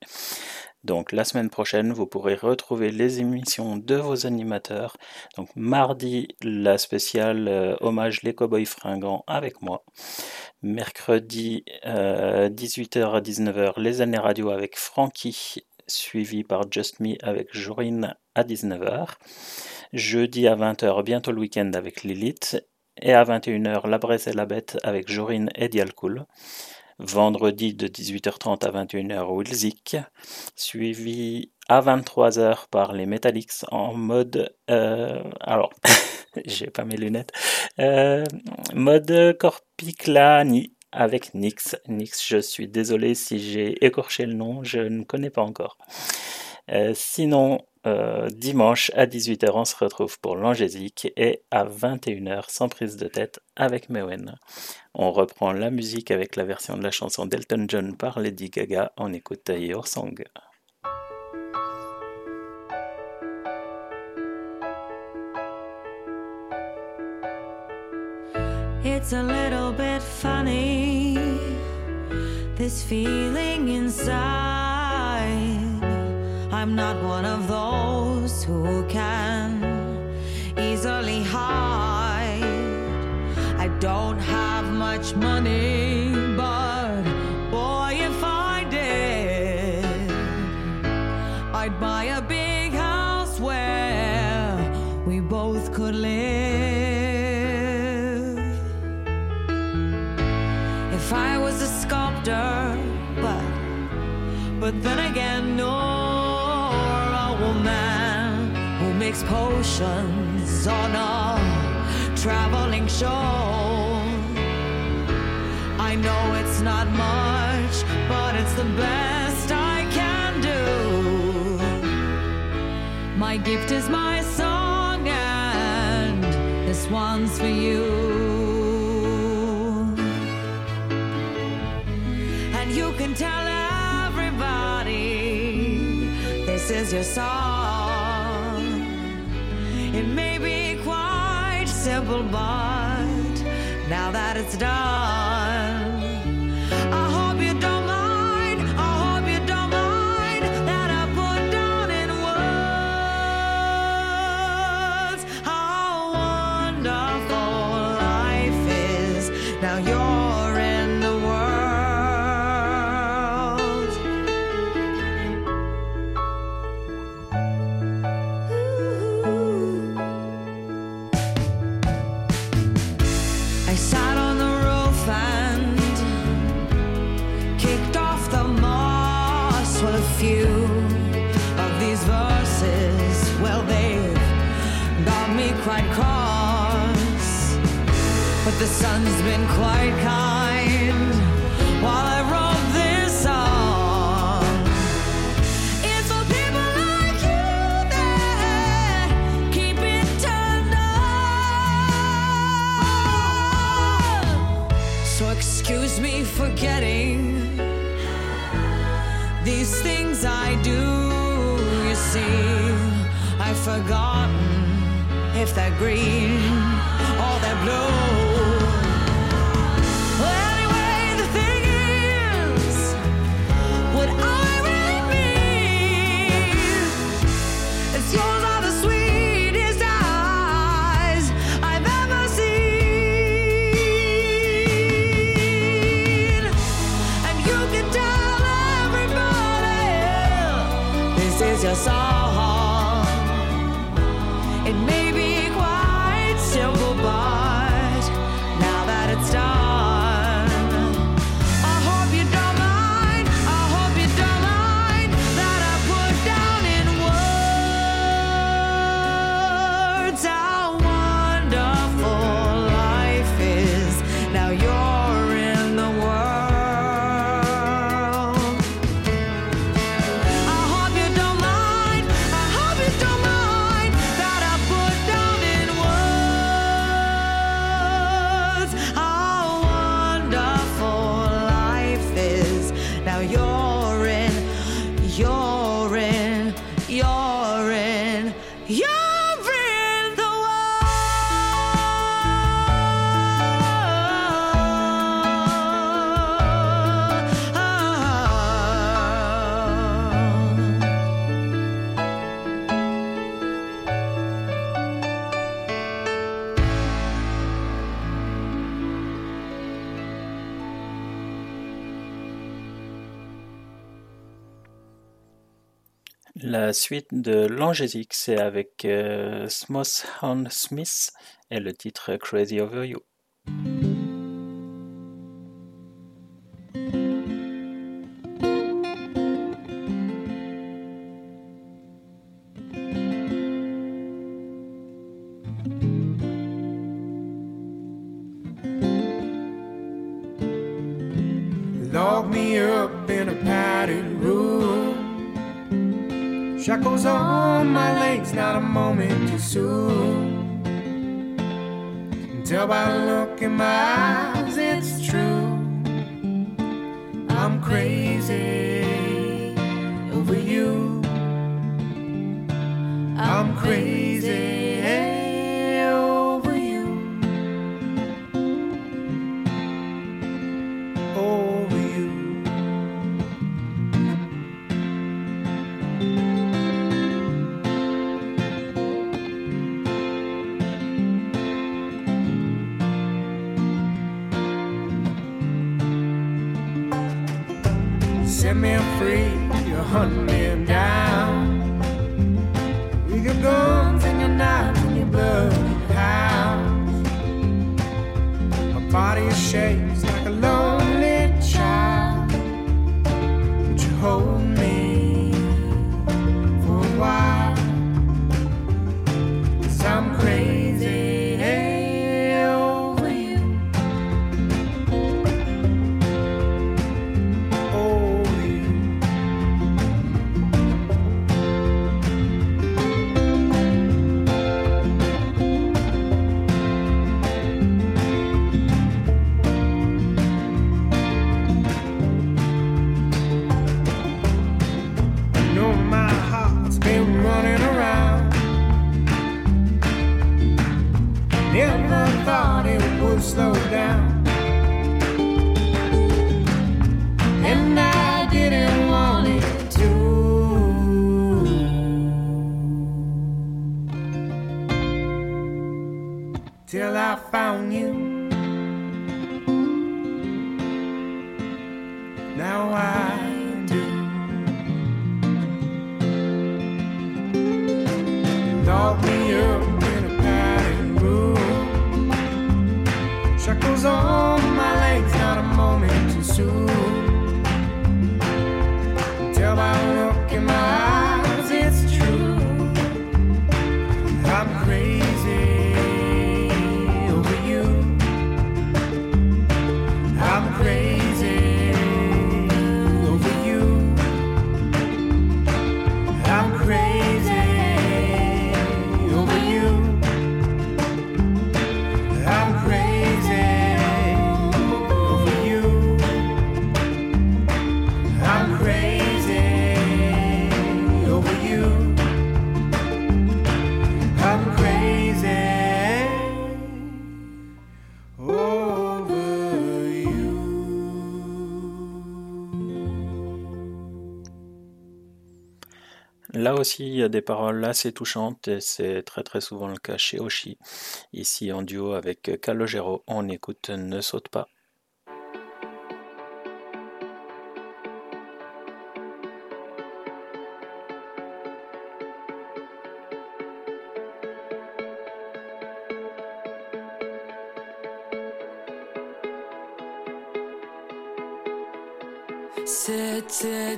Donc la semaine prochaine, vous pourrez retrouver les émissions de vos animateurs. Donc mardi, la spéciale euh, hommage les cowboys fringants avec moi. Mercredi, euh, 18h à 19h, les années radio avec Francky, suivi par Just Me avec Jorine à 19h. Jeudi à 20h, bientôt le week-end avec Lilith. Et à 21h, La Braise et la Bête avec Jorine et Dialcool. Vendredi de 18h30 à 21h, Wilzik. Suivi à 23h par les Metallics en mode. euh, alors, j'ai pas mes lunettes. Euh, mode Corpiclani avec Nix. Nix, je suis désolé si j'ai écorché le nom, je ne connais pas encore. Euh, sinon, euh, dimanche à 18h, on se retrouve pour l'Angésique et à 21h, sans prise de tête, avec Mewen. On reprend la musique avec la version de la chanson d'Elton John par Lady Gaga. On écoute Your Song. It's a little bit funny, this feeling inside. I'm not one of those who can easily hide. I don't have much money, but then again, nor a woman who makes potions on a traveling show. I know it's not much, but it's the best I can do. My gift is my song, and this one's for you. Is your song. It may be quite simple, but now that it's done, these things I do. You see, I've forgotten if they're green or they're blue. Suite de l'Angésique, c'est avec euh, Hand Smith et le titre Crazy Over You. On not a moment too soon. Tell by the look in my eyes, it's true. I'm crazy over you. I'm crazy you. Là aussi, il y a des paroles assez touchantes et c'est très très souvent le cas chez Oshi. Ici en duo avec Calogero, on écoute Ne saute pas.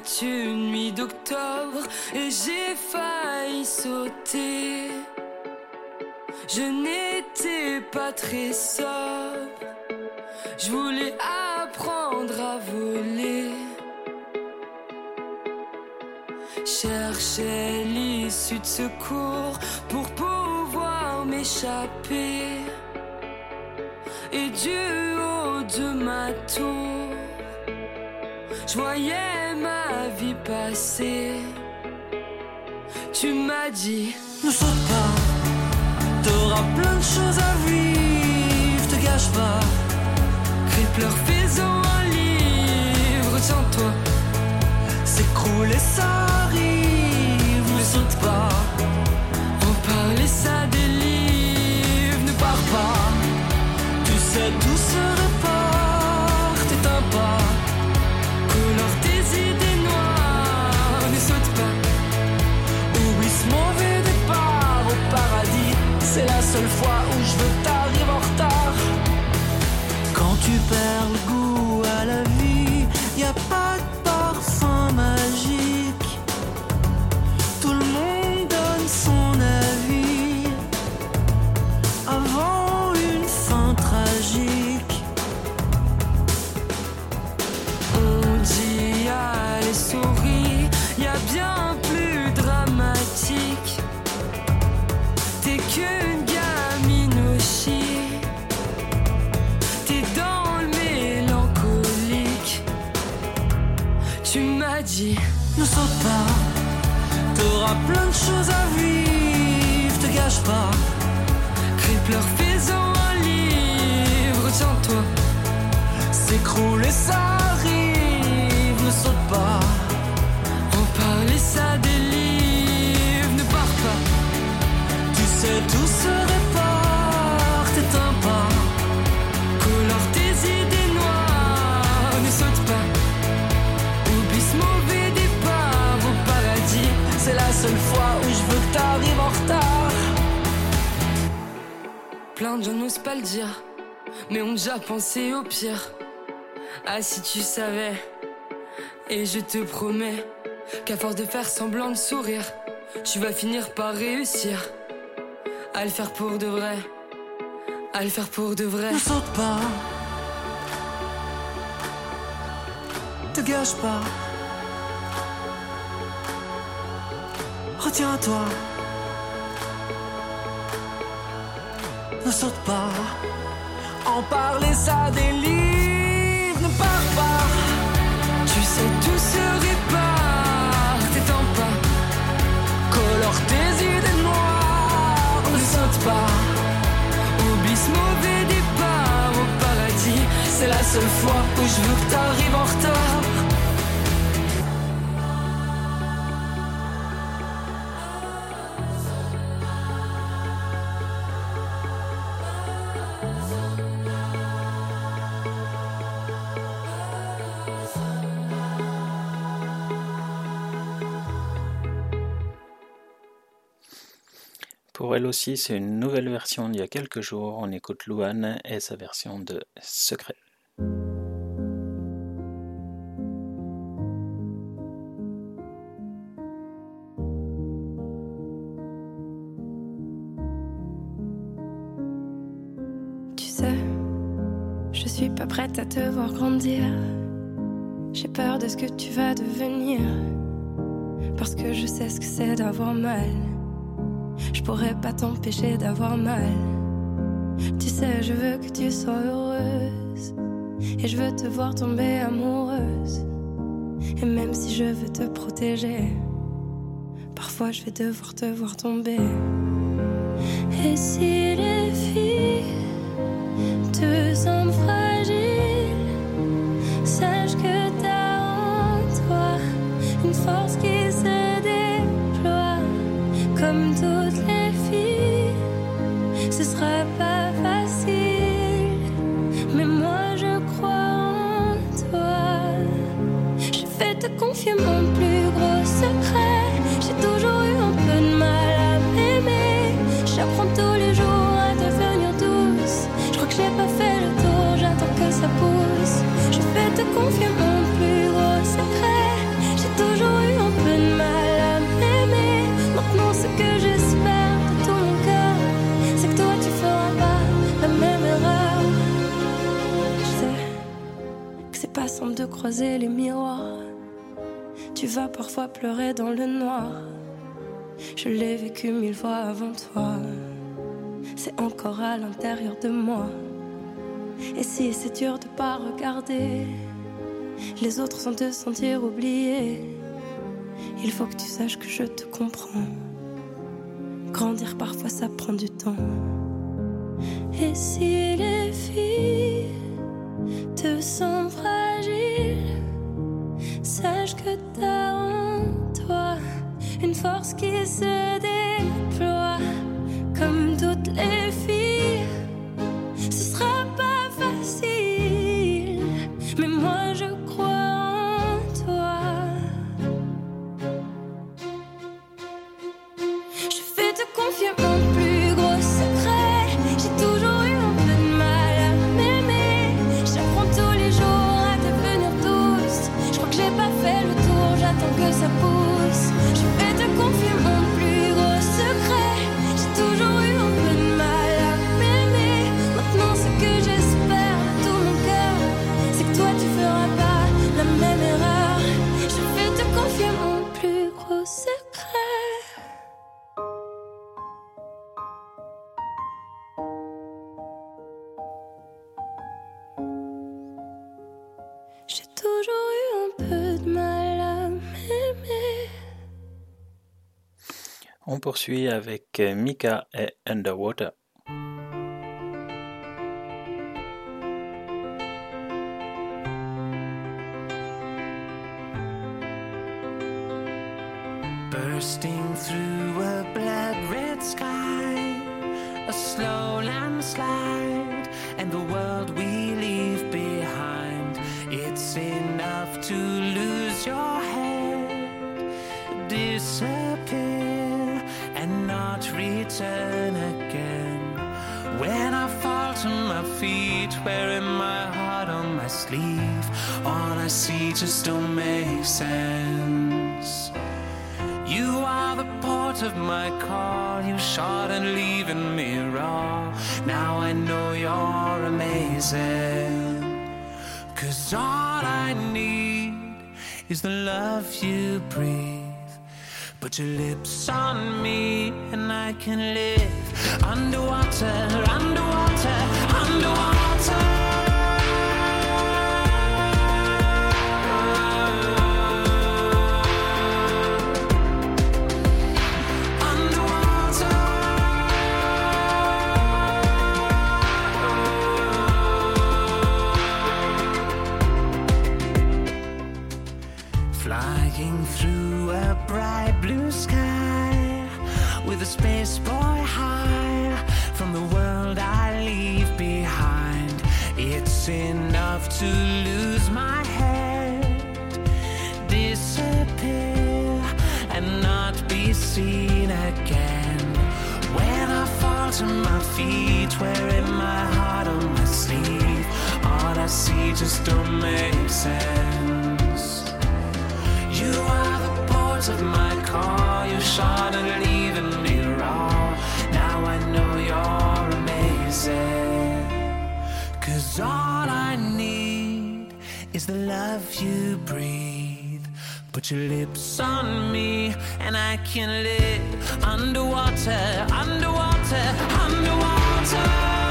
C'était une nuit d'octobre et j'ai failli sauter. Je n'étais pas très sobre. Je voulais apprendre à voler. Cherchais l'issue de secours pour pouvoir m'échapper. Et du haut de ma tour, je voyais ma vie passer. Tu m'as dit, Ne saute pas, t'auras plein de choses à vivre, te gâche pas. crie, pleure, fais-en un livre, tiens-toi. S'écrouler, ça arrive, ne saute pas. Reparler, ça délivre, ne pars pas. Tu sais tout se dit Ne saute pas, t'auras plein de choses à vivre, te gâche pas. Crie, pleure, fais-en un livre, tiens-toi. S'écroule ça arrive, Plein de gens n'osent pas le dire, mais ont déjà pensé au pire. Ah, si tu savais, et je te promets qu'à force de faire semblant de sourire, tu vas finir par réussir à le faire pour de vrai. À le faire pour de vrai. Ne saute pas. Te gâche pas. Retiens-toi. Ne saute pas. En parler, ça délivre. Ne pars pas. Tu sais, tout se répare. T'étends pas. Colore tes idées noires. Ne saute pas. Oublie ce mauvais départ au paradis. C'est la seule fois où je veux que t'arrives en retard. Elle aussi, c'est une nouvelle version d'il y a quelques jours. On écoute Louane et sa version de Secret. Tu sais, je suis pas prête à te voir grandir. J'ai peur de ce que tu vas devenir. Parce que je sais ce que c'est d'avoir mal. Je pourrais pas t'empêcher d'avoir mal. Tu sais, je veux que tu sois heureuse. Et je veux te voir tomber amoureuse. Et même si je veux te protéger, parfois je vais devoir te voir tomber. Et si les filles te semblent confier mon plus gros secret. J'ai toujours eu un peu de mal à m'aimer. J'apprends tous les jours à devenir douce. Je crois que j'ai pas fait le tour, j'attends que ça pousse. Je vais te confier mon plus gros secret. J'ai toujours eu un peu de mal à m'aimer. Maintenant, ce que j'espère de tout mon cœur, c'est que toi tu feras pas la même erreur. Je sais que c'est pas simple de croiser les miroirs. Tu vas parfois pleurer dans le noir. Je l'ai vécu mille fois avant toi. C'est encore à l'intérieur de moi. Et si c'est dur de pas regarder les autres sans te sentir oublié, il faut que tu saches que je te comprends. Grandir parfois ça prend du temps. Et si les filles te semblent force qui se déploie comme toutes les filles. Poursuit avec Mika et Underwater. Bursting through a blood red sky, a slow landslide, and the world again. When I fall to my feet, wearing my heart on my sleeve, all I see just don't make sense. You are the port of my call. You shot and leaving me raw. Now I know you're amazing. Cause all I need is the love you breathe. Put your lips on me and I can live underwater, underwater, underwater. Space boy high from the world I leave behind. It's enough to lose my head, disappear, and not be seen again. When I fall to my feet, wearing my heart on my sleeve, all I see just don't make sense. You are the port of my car. You shot and leaving the love you breathe. Put your lips on me and I can live underwater, underwater, underwater.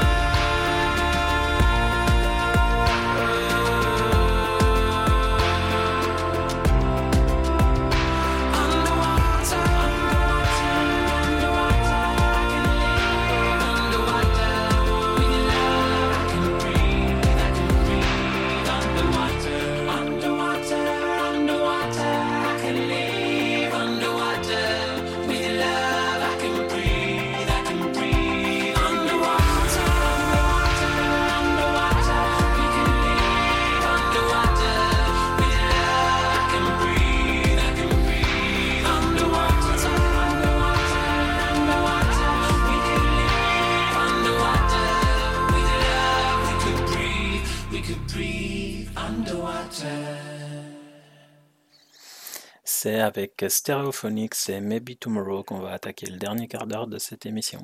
Avec Stereophonics et Maybe Tomorrow qu'on va attaquer le dernier quart d'heure de cette émission.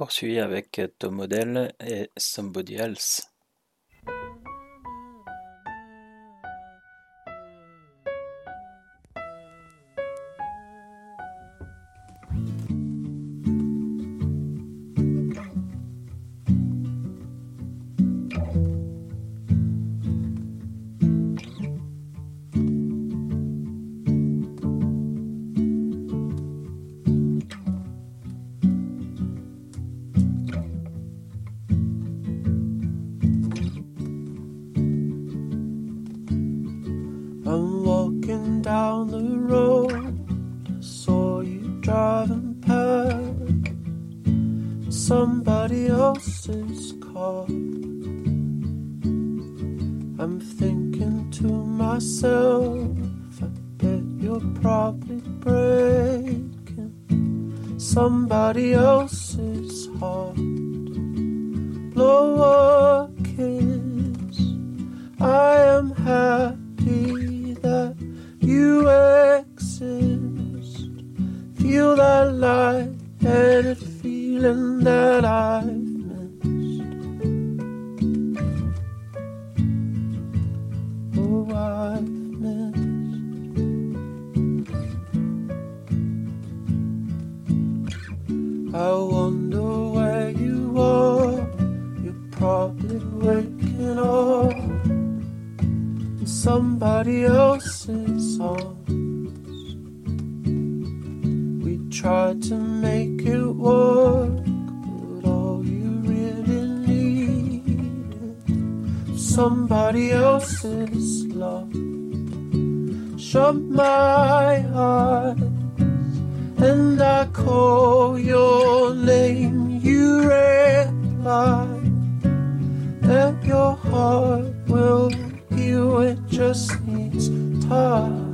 poursuit avec Tom Odell et Somebody Else. apart.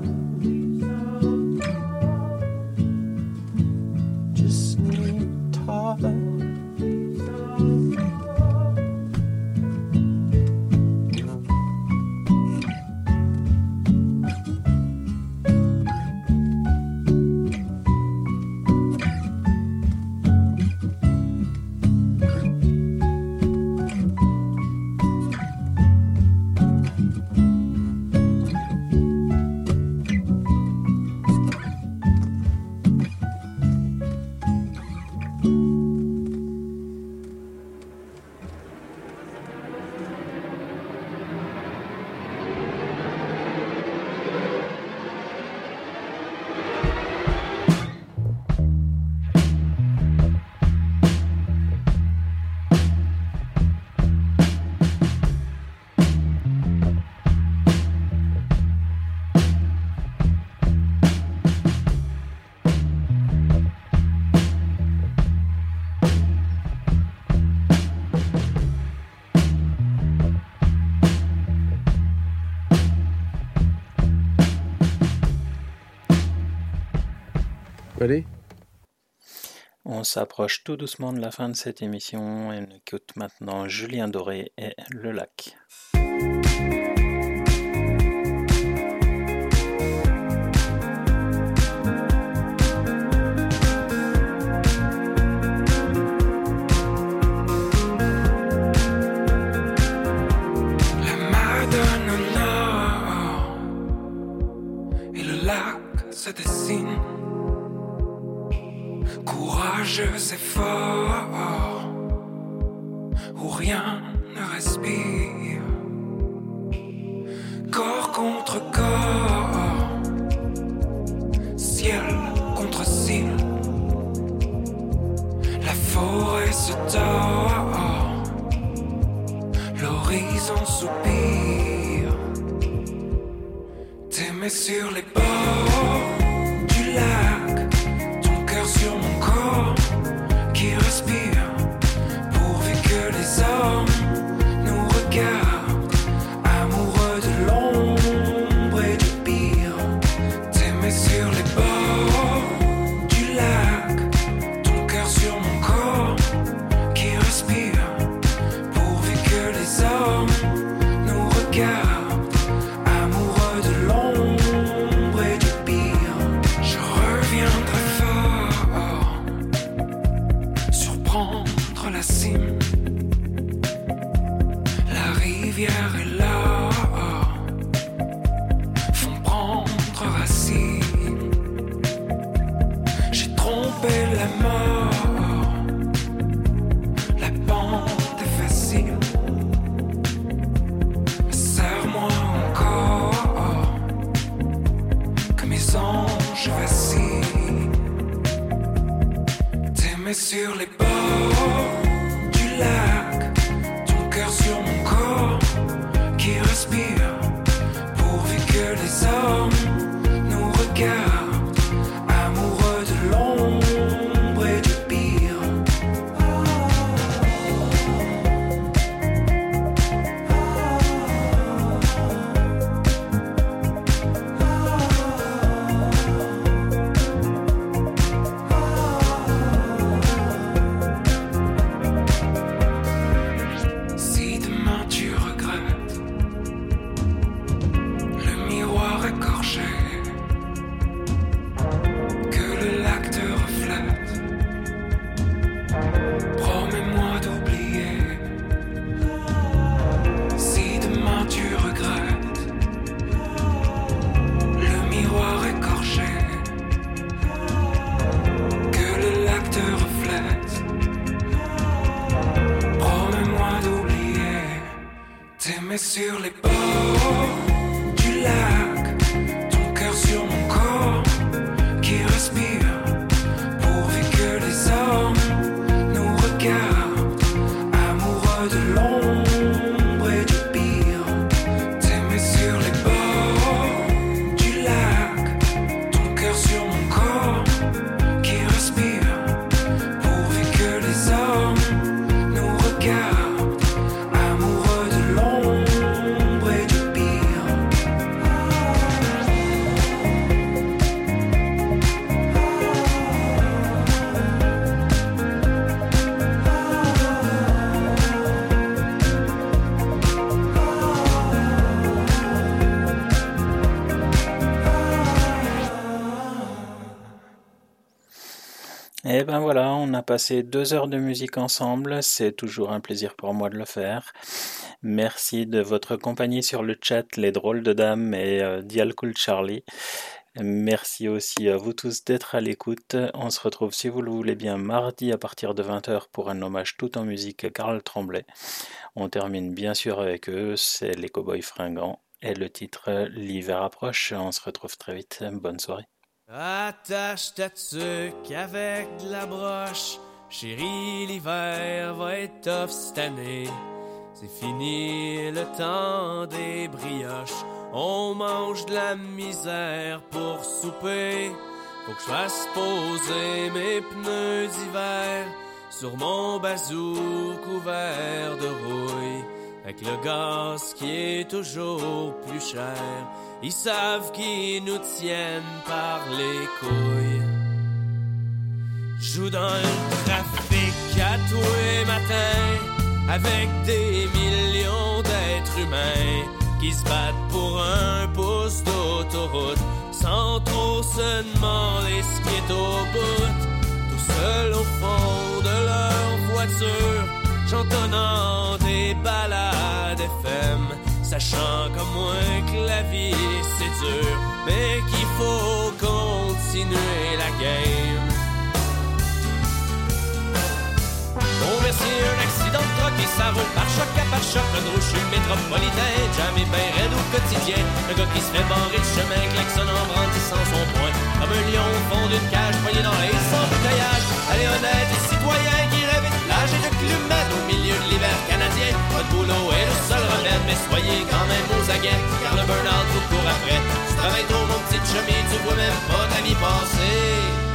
on s'approche tout doucement de la fin de cette émission et on écoute maintenant Julien Doré et Le Lac. c'est fort où rien ne respire. Corps contre corps, ciel contre ciel. La forêt se tord, l'horizon soupire. T'aimer sur les bords. Sur les a passé deux heures de musique ensemble, c'est toujours un plaisir pour moi de le faire. Merci de votre compagnie sur le chat, les drôles de dames et euh, Dial Cool Charlie. Merci aussi à vous tous d'être à l'écoute. On se retrouve si vous le voulez bien mardi à partir de 20h pour un hommage tout en musique à Karl Tremblay. On termine bien sûr avec eux, c'est les Cowboys Fringants et le titre L'hiver approche. On se retrouve très vite. Bonne soirée. Attache ta tuque avec de la broche. Chérie, l'hiver va être tough cette année. C'est fini le temps des brioches. On mange de la misère pour souper. Faut que je fasse poser mes pneus d'hiver sur mon bazou couvert de rouille. Avec le gaz qui est toujours plus cher, ils savent qu'ils nous tiennent par les couilles. Joue dans le trafic à tous les matins avec des millions d'êtres humains qui se battent pour un pouce d'autoroute sans trop se demander ce qui est au bout. Tout seul au fond de leur voiture, chantonnant des balades FM, sachant comme moi que la vie c'est dur, mais qu'il faut continuer la game. Bon, un accident de truck et ça roule par choc à par choc. Le gros je suis métropolitain, jamais ben raide au quotidien. Le gars qui se fait barrer le chemin, klaxonne en brandissant son poing. Comme un lion au fond d'une cage, poigné dans les sans bouteillage. Allez, honnête et citoyen qui rêve de plage et de clumette au milieu de l'hiver canadien. Pas de boulot mais soyez quand même aux aguets, car le burn-out vous court après. Tu travailles trop, mon petit chemin, tu vois même pas ta vie passer.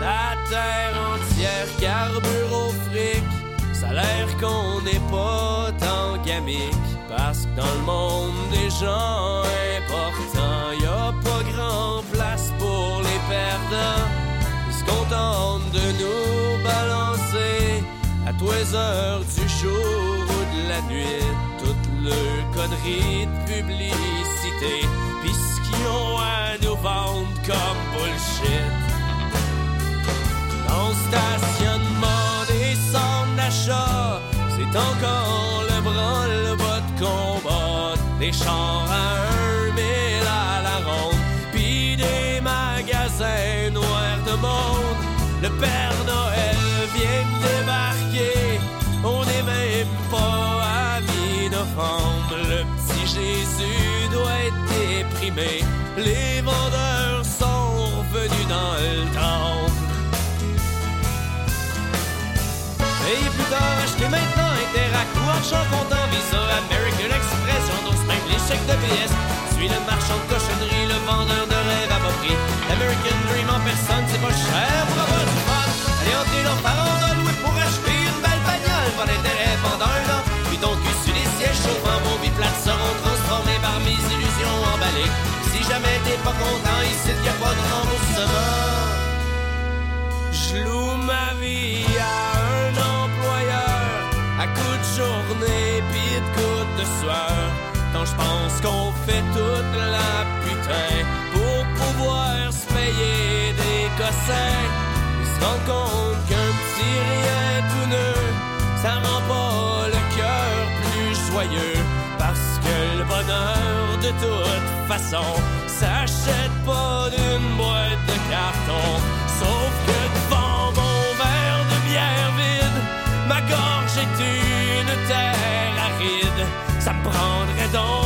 La terre entière carbure au fric. Ça a l'air qu'on n'est pas tant gamique. Parce que dans le monde des gens importants, y a pas grand place pour les perdants. Ils se contentent de nous balancer à tous les heures du jour nuit. Toute leur connerie de publicité. Pis ce qu'ils ont à nous vendre comme bullshit. Le stationnement des centres d'achat, c'est encore le branle-bas combat. Des chars à un mille à la ronde, pis des magasins noirs de monde. Le Père Noël vient de Le petit Jésus doit être déprimé. Les vendeurs sont revenus dans le temple. Et plus tard, achetez maintenant Interact ou argent comptant Visa, American Express, j'endosse même les chèques de PS. Suis le marchand de cochonnerie, le vendeur de rêve à bas prix. L'American Dream en personne, c'est pas cher pour vos vies plates seront transformées par mes illusions emballées. Si jamais t'es pas content, ici y a pas de remboursement. Je loue ma vie à un employeur à coups de journée pis de coups de sueur. Quand je pense qu'on fait toute la putain pour pouvoir se payer des cossins, ils se rendent compte qu'un de toute façon s'achète pas d'une boîte de carton. Sauf que devant mon verre de bière vide, ma gorge est une terre aride. Ça me prendrait donc